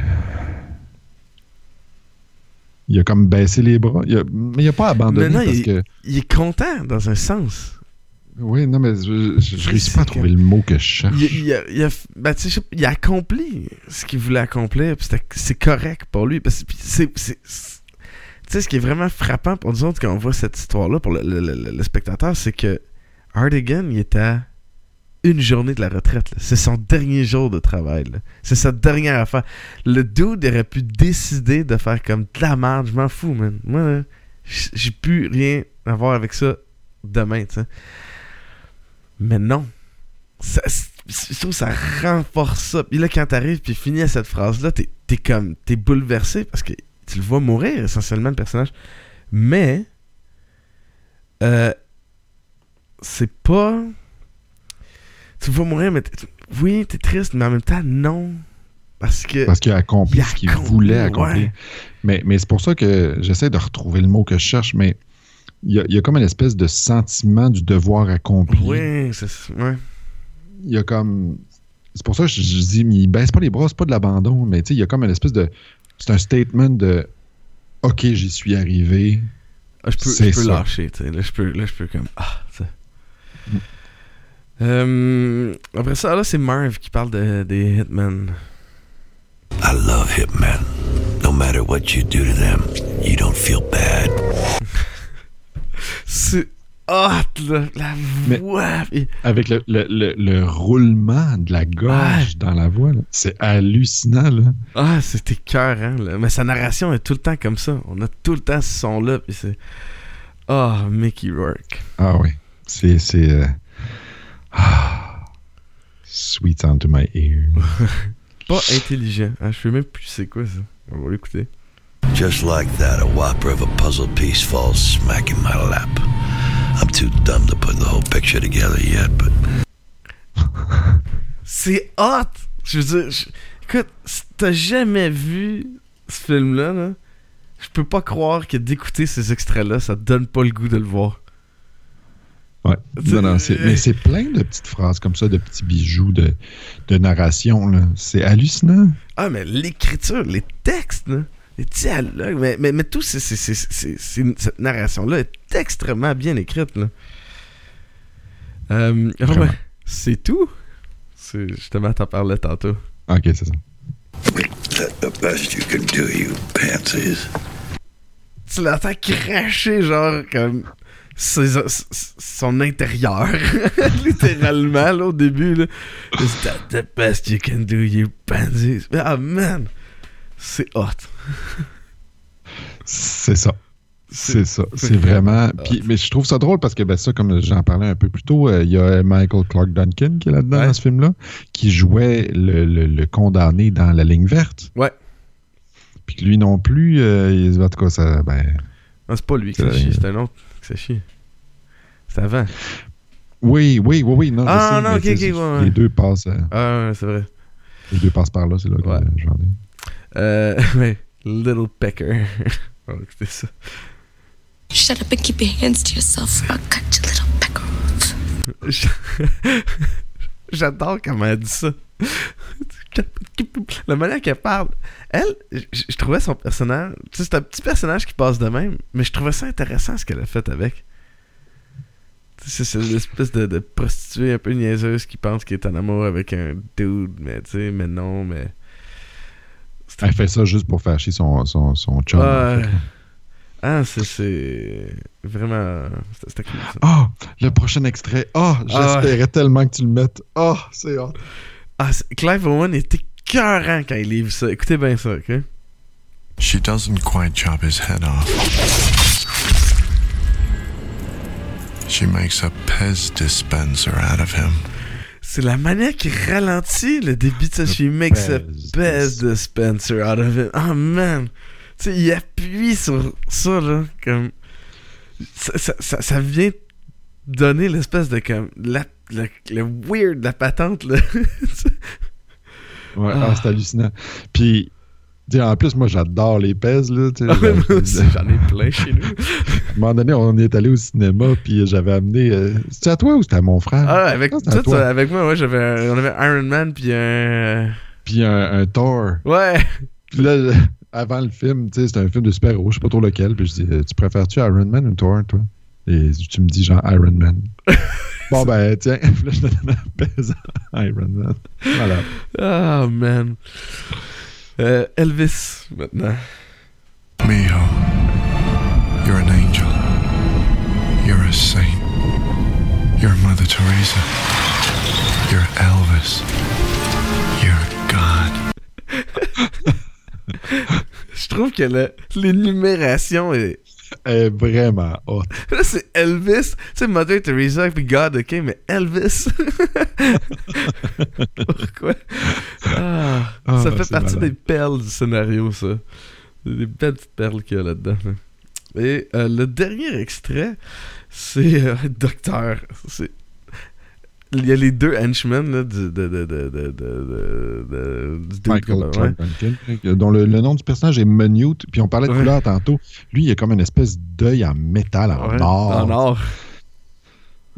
il a comme baissé les bras. Il a- mais il a pas abandonné Mais non, parce il- que. Il est content, dans un sens. Oui, non, mais je, je, je réussis pas à trouver le mot que je cherche. Il, a, il ben, il accompli ce qu'il voulait accomplir. C'est correct pour lui. C'est. Tu sais, ce qui est vraiment frappant pour nous autres quand on voit cette histoire-là, pour le, le- le- le spectateur, c'est que Hardigan, il est à une journée de la retraite. C'est son dernier jour de travail. C'est sa dernière affaire. Le dude aurait pu décider de faire comme de la merde. Je m'en fous, man. Moi, j'ai plus rien à voir avec ça demain, tu sais. Mais non. Ça, je trouve ça renforce ça. Puis là, quand t'arrives puis finis à cette phrase-là, t'es, t'es comme. T'es bouleversé parce que tu le vois mourir essentiellement, le personnage. Mais. euh, c'est pas. Tu le vois mourir, mais. oui, t'es triste, mais en même temps, non. Parce que. Parce qu'il a accompli ce qu'il voulait accomplir. ouais. Mais, mais c'est pour ça que j'essaie de retrouver le mot que je cherche, mais il y a, il y a comme une espèce de sentiment du devoir accompli. Oui, c'est. Ouais. il y a comme. C'est pour ça que je, je dis, il baisse pas les bras, c'est pas de l'abandon, mais tu sais, il y a comme une espèce de. C'est un statement de OK, j'y suis arrivé. Ah, je peux, C'est je peux ça. lâcher, tu sais. Là, je peux, là, je peux comme. Ah, sais. Euh, après ça, là, c'est Marv qui parle de, des Hitmen. I love hitmen. No matter what you do to them, you don't feel bad. [LAUGHS] C'est hot, là, la voix. Avec le, le- le- le roulement de la gorge dans la voix, c'est hallucinant. Là. Ah, c'était cœur, hein. là. Mais sa narration est tout le temps comme ça. On a tout le temps ce son-là, puis c'est. Ah, Mickey Rourke. Ah oui. C'est. c'est euh, ah, sweet sound to my ear. [LAUGHS] Pas intelligent. Ah, je sais même plus c'est quoi ça. On va l'écouter. Just like that, a whopper of a puzzle piece falls smack in my lap. I'm too dumb to put the whole picture together yet, but [LAUGHS] C'est hot! Je veux dire, je- écoute, si t'as jamais vu ce film-là, là, je peux pas croire que d'écouter ces extraits-là, ça te donne pas le goût de le voir. Ouais. Non, non, c'est- mais c'est plein de petites phrases comme ça, de petits bijoux de, de narration. là. C'est hallucinant. Ah, mais l'écriture, les textes, là, les dialogues, mais, mais, mais tout ces- ces- ces- cette narration-là est extrêmement bien écrite. Là. Euh, ouais, c'est tout? C'est- Justement, t'en parlais tantôt. Ok, c'est ça. the best you can do, you pansies. tu l'entends cracher, genre, comme ses- son intérieur, [LAUGHS] littéralement, là, au début, là. Is that the best you can do, you pansies? Ah, man! C'est hot. C'est ça. C'est ça. c'est vraiment. Ah. Puis, mais je trouve ça drôle parce que, ben, ça, comme j'en parlais un peu plus tôt, euh, il y a Michael Clark Duncan qui est là-dedans Ouais. dans ce film-là, qui jouait le, le- le condamné dans La ligne verte. Ouais. Puis lui non plus, euh, il- en tout cas, ça. Ben, Non, c'est pas lui qui s'est c'est un autre qui s'est chié. C'est avant. oui, oui, oui, oui. Non, Ah, sais, non, mais ok, ok, ouais, Les deux passent, euh, Ah, ouais, c'est vrai. les deux passent par là, c'est là que j'en ai. Euh, [LAUGHS] ouais, Little Pecker. On va écouter ça. Shut up and keep your hands to yourself, or I'll cut your little pecker off. [LAUGHS] J'adore comment elle dit ça. La manière qu'elle parle. Elle, je, trouvais son personnage. Tu sais, c'est un petit personnage qui passe de même, mais je trouvais ça intéressant ce qu'elle a fait avec. Tu C'est c'est l'espèce de, de prostituée un peu niaiseuse qui pense qu'elle est en amour avec un dude, mais tu sais, mais non, mais. Elle fait ça juste pour faire chier son, son, son chum. Ouais. Ah, c'est- c'est vraiment. C'était cool ça. Ah, le prochain extrait. Ah, j'espérais tellement que tu le mettes. Ah, c'est hot. Ah, Clive Owen était écœurant quand il livre ça. Écoutez bien ça, ok? She doesn't quite chop his head off. She makes a Pez dispenser out of him. C'est la manière qui ralentit le début de ça. She makes Pez best dispenser out of it. Oh man! Tu sais, il appuie sur ça, là, comme. Ça, ça, ça, ça vient donner l'espèce de comme. La, le, le weird de la patente, là. [LAUGHS] Ouais, Ah. ah, c'est hallucinant. Puis, en plus, moi, j'adore les pèses, là. [LAUGHS] J'en ai plein chez nous. [LAUGHS] À un moment donné, on est allé au cinéma, puis j'avais amené. euh, C'était à toi ou c'était à mon frère? Ah, avec, Ah, tout, toi. avec moi, ouais, j'avais un- on avait Iron Man, puis un. Puis un, un Thor. Ouais! Puis là, avant le film, tu sais, c'était un film de super-héros, je sais pas trop lequel. Puis je dis, euh, tu préfères-tu Iron Man ou Thor, toi? Et tu me dis genre Iron Man. [LAUGHS] bon, ben, tiens, [LAUGHS] là, je te donne un pèse Iron Man. Voilà. Oh man. Euh, Elvis, maintenant. Mijo, you're an angel. You're a saint. You're Mother Teresa. You're Elvis. You're God. [LAUGHS] Je trouve que l'énumération est. Est vraiment hot. [LAUGHS] Là, c'est Elvis. Tu sais, Mother Teresa puis God, ok, mais Elvis. [LAUGHS] Pourquoi? Ah, Ah, ça fait c'est partie malade. des perles du scénario, ça. Des belles petites perles qu'il y a là-dedans. Et euh, le dernier extrait, c'est euh, [LAUGHS] Docteur. C'est- Il y a les deux henchmen là, du, de, de, de, de, de, de- de- du dude Michael dont le, le nom du personnage est Minute. Puis on parlait de Ouais. couleur tantôt. Lui, il a comme une espèce d'œil en métal, en Ouais, or. En or.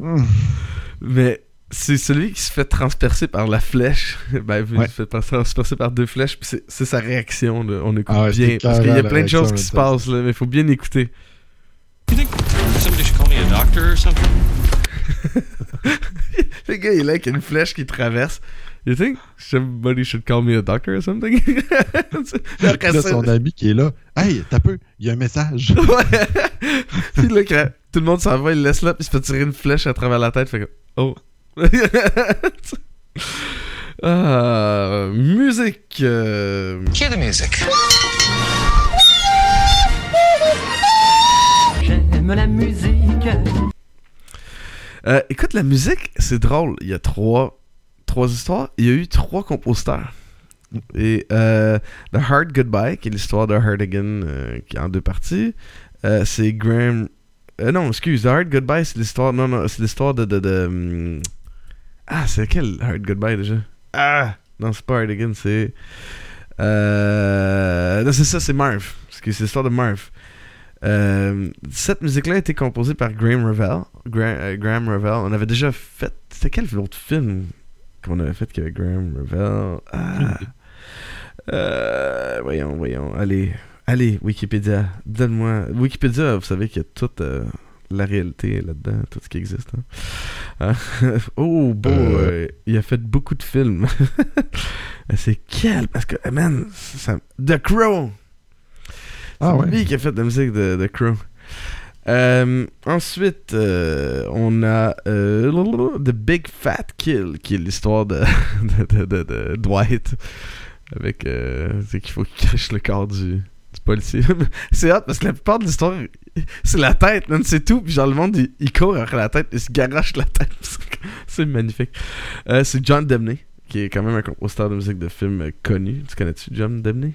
Hum. Mais c'est celui qui se fait transpercer par la flèche. [LAUGHS] ben, il Ouais. se fait transpercer par deux flèches, puis c'est- c'est sa réaction. là. On écoute Ah ouais, bien. Parce qu'il y a plein de choses qui se passent, là, mais il faut bien écouter. You think somebody should call me a doctor or something? [LAUGHS] Le gars, il est là avec une flèche qui traverse. You think somebody should call me a doctor or something? [LAUGHS] Là, son ami qui est là. Hey, t'as peu, il y a un message. Ouais. puis là, quand tout le monde s'en va, il le laisse là, puis il se fait tirer une flèche à travers la tête. Fait que, oh. Ah, [LAUGHS] musique. euh, Cue the music. J'aime la musique. euh, écoute, la musique, c'est drôle. Il y a trois, trois histoires. Il y a eu trois compositeurs. Et euh, The Hard Goodbye, qui est l'histoire de Hardigan, euh, qui est en deux parties, euh, c'est Graham. euh, non, excuse, The Hard Goodbye, c'est l'histoire. Non, non, c'est l'histoire de. de, de, hum, ah, c'est quel Hard Goodbye déjà? Ah Non, c'est pas Hardigan, c'est. Euh, non, c'est ça, c'est Marv. C'est l'histoire de Marv. Euh, cette musique-là a été composée par Graham Revell. Gra- euh, Graham Revell. On avait déjà fait. C'était quel autre film qu'on avait fait avec Graham Revell? Ah. Euh, voyons, voyons. Allez, allez, Wikipédia. Donne-moi. Wikipédia, vous savez qu'il y a toute euh, la réalité là-dedans, tout ce qui existe. hein. Hein? [LAUGHS] oh, beau. Euh. il a fait beaucoup de films. [LAUGHS] C'est quel Parce que, eh, man, ça- The Crow. Ah C'est ouais. lui qui a fait la musique de, de Crow. Euh, ensuite, euh, on a euh, The Big Fat Kill, qui est l'histoire de, [LAUGHS] de, de, de- Dwight. Avec. C'est qu'il faut qu'il cache le corps du policier. [LAUGHS] c'est hot parce que la plupart de l'histoire, c'est la tête, c'est tout. Puis genre, le monde, il, il court après la tête, il se garoche la tête. [LAUGHS] c'est magnifique. Euh, c'est John Debney, qui est quand même un compositeur de musique de film euh, connu. Tu connais-tu John Debney?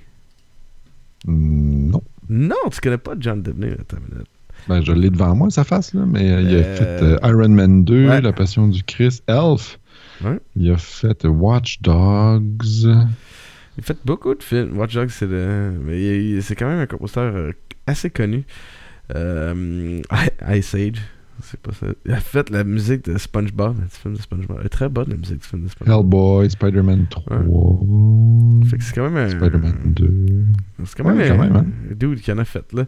Hmm, Non. Non, tu connais pas John Debney. Attends une minute. Ben, je l'ai devant moi, sa face, là, mais euh, il a fait Iron Man 2, ouais. La Passion du Christ, Elf. Ouais. Il a fait Watch Dogs. Il fait beaucoup de films. Watch Dogs, c'est c'est quand même un compositeur euh, assez connu. Euh, Ice Age, c'est pas ça. Il a fait la musique de SpongeBob, du film de SpongeBob. Elle est très bonne la musique du film de SpongeBob. Hellboy, Spider-Man 3. Fait que c'est quand même un. Spider-Man 2. C'est quand même, Ouais, un, quand même, hein. un dude qui en a fait là.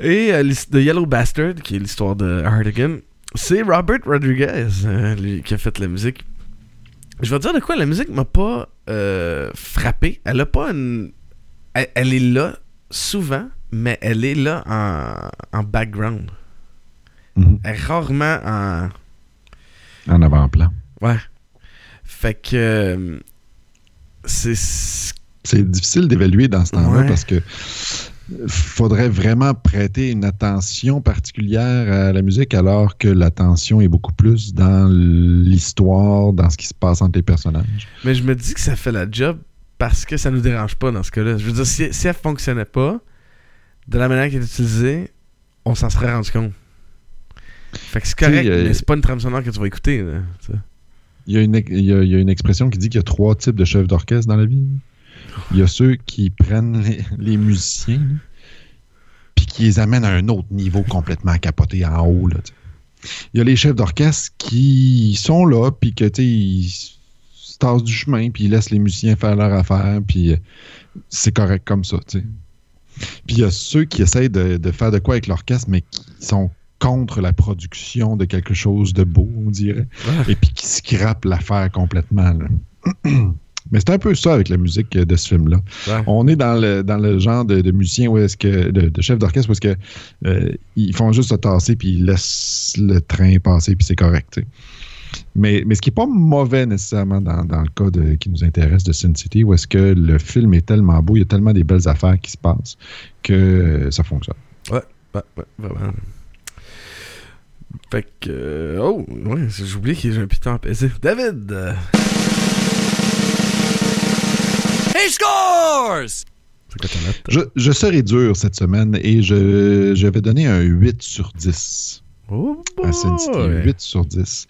Et euh, The Yellow Bastard, qui est l'histoire de Hardigan. c'est Robert Rodriguez euh, lui, qui a fait la musique. Je vais te dire de quoi la musique m'a pas euh, frappé. Elle a pas une. Elle, elle est là souvent, mais elle est là en, en background. Mhm. Elle est rarement en. En avant-plan. Ouais. Fait que. euh, C'est. C'est difficile d'évaluer dans ce temps-là Ouais. parce que faudrait vraiment prêter une attention particulière à la musique alors que l'attention est beaucoup plus dans l'histoire, dans ce qui se passe entre les personnages. Mais je me dis que ça fait la job parce que ça nous dérange pas dans ce cas-là. Je veux dire, si, si elle fonctionnait pas, de la manière qu'elle est utilisée, on s'en serait rendu compte. Fait que c'est correct, euh, mais c'est pas une trame sonore que tu vas écouter. là. Il y, a une, il, y a, il y a une expression qui dit qu'il y a trois types de chefs d'orchestre dans la vie. Il y a ceux qui prennent les, les musiciens puis qui les amènent à un autre niveau complètement capoté en haut. Là, il y a les chefs d'orchestre qui sont là puis que ils se tassent du chemin puis ils laissent les musiciens faire leur affaire puis euh, c'est correct comme ça. Puis il y a ceux qui essayent de, de faire de quoi avec l'orchestre mais qui sont contre la production de quelque chose de beau, on dirait et puis qui scrape l'affaire complètement. là. [CLEARS THROAT] Mais c'est un peu ça avec la musique de ce film-là. Ouais. On est dans le, dans le genre de, de musicien où est-ce que de, de chef d'orchestre est-ce que euh, ils font juste se tasser puis ils laissent le train passer puis c'est correct. Mais, mais ce qui n'est pas mauvais nécessairement dans, dans le cas de- qui nous intéresse de Sin City, où est-ce que le film est tellement beau, il y a tellement des belles affaires qui se passent que euh, ça fonctionne. Ouais, ouais, vraiment. Fait que. euh, oh, ouais, j'ai oublié que j'ai un piton apaisé. David! He scores! Je, je serai dur cette semaine et je, je vais donner un 8 sur 10. Oh, à Sin City. boy. 8 sur 10.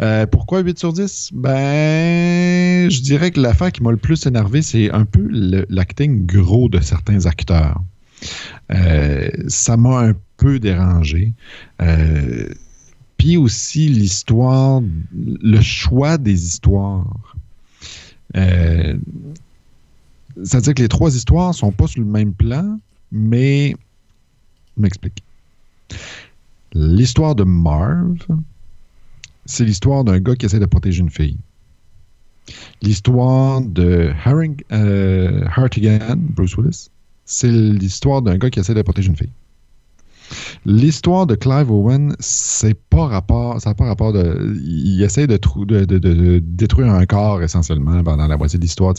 Euh, pourquoi 8 sur 10? Ben, je dirais que l'affaire qui m'a le plus énervé, c'est un peu l'acting gros de certains acteurs. Euh, ça m'a un peu dérangé. Euh, Puis aussi l'histoire, le choix des histoires. C'est-à-dire que les trois histoires sont pas sur le même plan, mais je m'explique. L'histoire de Marv, c'est l'histoire d'un gars qui essaie de protéger une fille. L'histoire de Haring, euh, Bruce Willis, c'est l'histoire d'un gars qui essaie de protéger une fille. L'histoire de Clive Owen, c'est pas rapport, ça n'a pas rapport de. Il essaie de- de détruire un corps essentiellement pendant la moitié de l'histoire.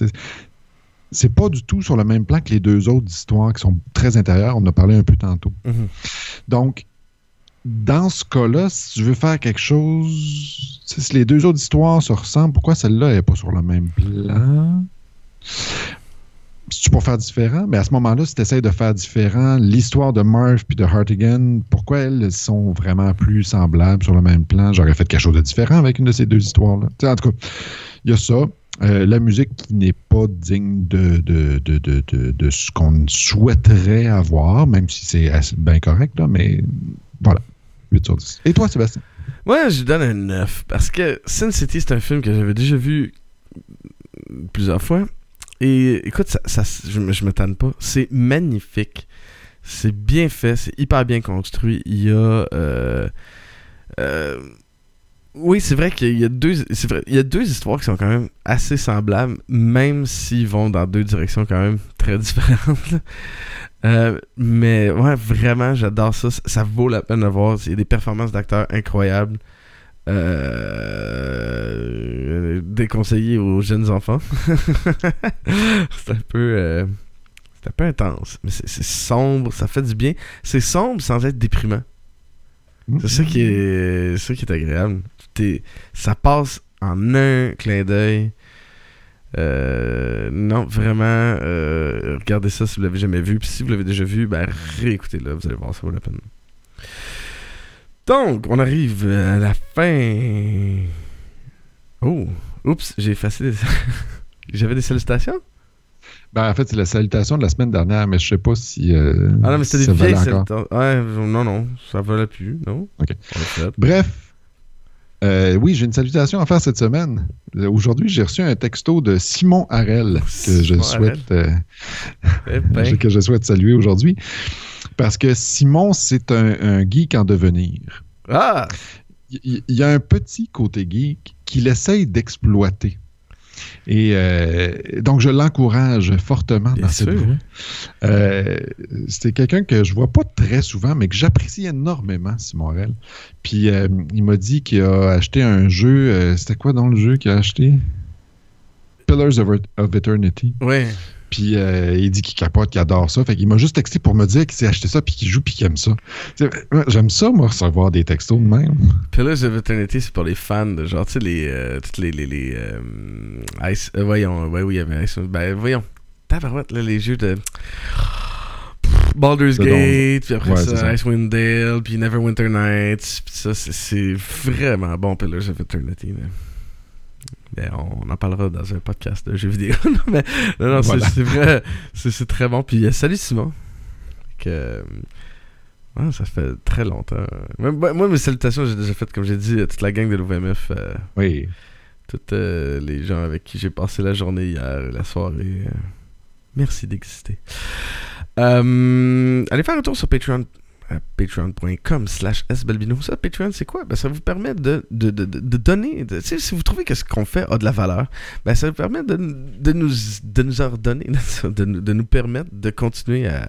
C'est pas du tout sur le même plan que les deux autres histoires qui sont très intérieures. On en a parlé un peu tantôt. Mhm. Donc, dans ce cas-là, si tu veux faire quelque chose, si les deux autres histoires se ressemblent, pourquoi celle-là n'est pas sur le même plan? Si tu peux faire différent, mais à ce moment-là, si tu essaies de faire différent, l'histoire de Marv puis de Hartigan, pourquoi elles sont vraiment plus semblables sur le même plan? J'aurais fait quelque chose de différent avec une de ces deux histoires-là. En tout cas, il y a ça. Euh, la musique qui n'est pas digne de, de, de, de, de- ce qu'on souhaiterait avoir, même si c'est bien correct, là, mais voilà. 8 sur 10. Et toi, Sébastien? Moi, je donne un 9 parce que Sin City, c'est un film que j'avais déjà vu plusieurs fois. Et écoute, ça, je, je me tanne pas. C'est magnifique. C'est bien fait, c'est hyper bien construit. Il y a. euh, euh, oui, c'est vrai qu'il y a deux. C'est vrai, il y a deux histoires qui sont quand même assez semblables, même s'ils vont dans deux directions quand même très [LAUGHS] différentes. Euh, mais ouais, vraiment, j'adore ça. Ça- vaut la peine de voir. Il y a des performances d'acteurs incroyables. Euh, déconseillé aux jeunes enfants. [LAUGHS] c'est un peu. euh, c'est un peu intense. Mais c'est c'est sombre, ça fait du bien. C'est sombre sans être déprimant. C'est ça qui est, c'est ça qui est agréable. Ça passe en un clin d'œil. Euh, non, vraiment, euh, regardez ça si vous l'avez jamais vu. Puis si vous l'avez déjà vu, ben réécoutez-le, vous allez voir, ça vaut la peine. Donc, on arrive à la fin. Oh, oups, j'ai effacé des... [LAUGHS] J'avais des salutations? Ben, en fait, c'est la salutation de la semaine dernière, mais je sais pas si. euh, Ah non, mais c'était si des vieilles salutations. Ouais, non, non, ça valait plus, non? Ok. Bref, euh, oui, j'ai une salutation à faire cette semaine. Euh, Aujourd'hui, j'ai reçu un texto de Simon Harel que je Simon souhaite euh, Eh ben. [LAUGHS] que je souhaite saluer aujourd'hui. Parce que Simon, c'est un, un geek en devenir. Ah! il y, a un petit côté geek qu'il essaye d'exploiter. Et euh, donc, je l'encourage fortement Bien dans cette voie. Euh, C'était quelqu'un que je vois pas très souvent, mais que j'apprécie énormément, Simon Morel. Puis, euh, il m'a dit qu'il a acheté un jeu. C'était quoi dans le jeu qu'il a acheté? Pillars of, of Eternity. Ouais. Puis euh, il dit qu'il capote, qu'il adore ça. Fait qu'il m'a juste texté pour me dire qu'il s'est acheté ça, puis qu'il joue, puis qu'il aime ça. Ouais, J'aime ça, moi, recevoir des textos de même. Pillars of Eternity, c'est pour les fans de genre, tu sais, les. euh, toutes les. les, les euh, Ice. euh, voyons, ouais, oui, il y avait Ice. Ben, voyons. Tabarouette, là, les jeux de. Baldur's Gate, puis après Ouais, ça. Icewind Dale, puis Neverwinter Nights, puis ça, c'est- vraiment bon, Pillars of Eternity. là. Ben, on en parlera dans un podcast de jeux vidéo. [LAUGHS] Non, mais, non, non, c'est- Voilà. c'est vrai, c'est très bon. Puis euh, salut Simon. Que, euh, ouais, ça fait très longtemps. Même- moi, mes salutations, j'ai déjà faites, comme j'ai dit, à toute la gang de l'OVMF. euh, Oui. tous euh, les gens avec qui j'ai passé la journée hier et la soirée. euh, merci d'exister. Euh, allez faire un tour sur Patreon. À patreon.com slash sbalbino. Ça, Patreon, c'est quoi? Ben, ça vous permet de, de, de, de- donner... si vous trouvez que ce qu'on fait a de la valeur, ben, ça vous permet de, nous, de nous [LAUGHS] nous- de nous permettre de continuer à,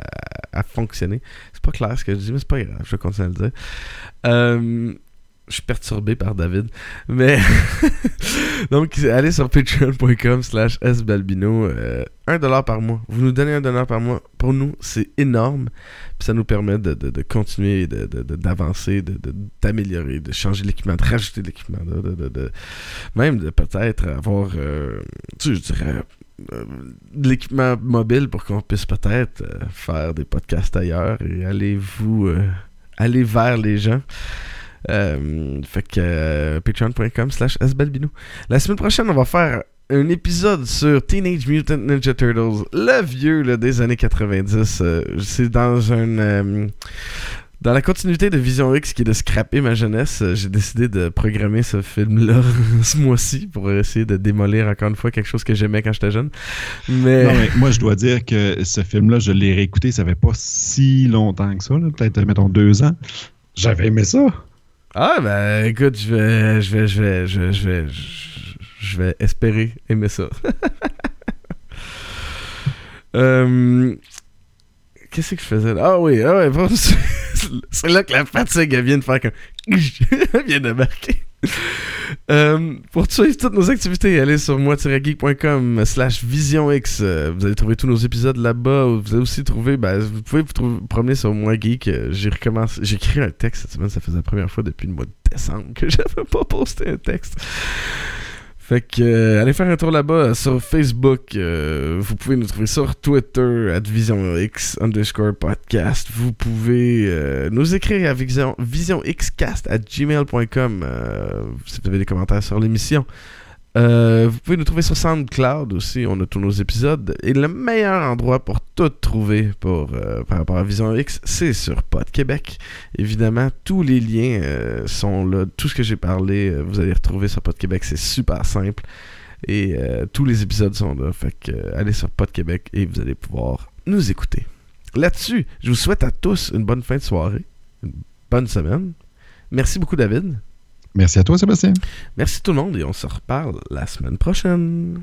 à fonctionner. C'est pas clair ce que je dis, mais c'est pas grave, je vais continuer à le dire. Euh, je suis perturbé par David. Mais [LAUGHS] donc allez sur patreon.com slash sbalbino. euh, un dollar par mois. Vous nous donnez un dollar par mois. Pour nous, c'est énorme. Puis ça nous permet de, de- de continuer, d'avancer, de, d'améliorer, de changer l'équipement, de rajouter l'équipement, de, même de peut-être avoir, euh, tu sais, je dirais, euh, de l'équipement mobile pour qu'on puisse peut-être euh, faire des podcasts ailleurs et aller vous, aller vers les gens. Euh, fait que euh, patreon.com slash sbalbino. La semaine prochaine, on va faire un épisode sur Teenage Mutant Ninja Turtles, le vieux là, des années 90. Euh, c'est dans un... dans la continuité de Vision X qui est de scraper ma jeunesse, j'ai décidé de programmer ce film-là [LAUGHS] ce mois-ci pour essayer de démolir encore une fois quelque chose que j'aimais quand j'étais jeune. Mais... Moi, je dois dire que ce film-là, je l'ai réécouté, ça fait pas si longtemps que ça, peut-être, mettons, deux ans. J'avais aimé ça. Ah ben écoute, je vais je vais je vais je vais je vais, espérer aimer ça. [LAUGHS] Euh, Qu'est-ce que je faisais là? Ah oui, ah [LAUGHS] c'est là que la fatigue elle vient de faire comme [LAUGHS] elle vient de marquer. Euh, pour suivre toutes nos activités, allez sur moi-geek.com slash visionx. Euh, vous allez trouver tous nos épisodes là-bas. Vous allez aussi trouver, ben, vous pouvez vous trouver- promener sur moi geek. Euh, J'ai écrit un texte cette semaine. Ça faisait la première fois depuis le mois de décembre que [LAUGHS] j'avais pas posté un texte. Fait que euh, allez faire un tour là-bas sur Facebook. euh, vous pouvez nous trouver sur Twitter at VisionX underscore podcast. Vous pouvez euh, nous écrire à vision, visionxcast at gmail.com euh, si vous avez des commentaires sur l'émission. Euh, vous pouvez nous trouver sur SoundCloud aussi, on a tous nos épisodes. Et le meilleur endroit pour tout trouver euh, par rapport à Vision X, c'est sur Pod Québec. Évidemment, tous les liens euh, sont là. Tout ce que j'ai parlé, vous allez retrouver sur Pod Québec. C'est super simple. Et tous les épisodes sont là. Fait que allez sur Pod Québec et vous allez pouvoir nous écouter. Là-dessus, je vous souhaite à tous une bonne fin de soirée, une bonne semaine. Merci beaucoup, David. Merci à toi, Sébastien. Merci tout le monde et on se reparle la semaine prochaine.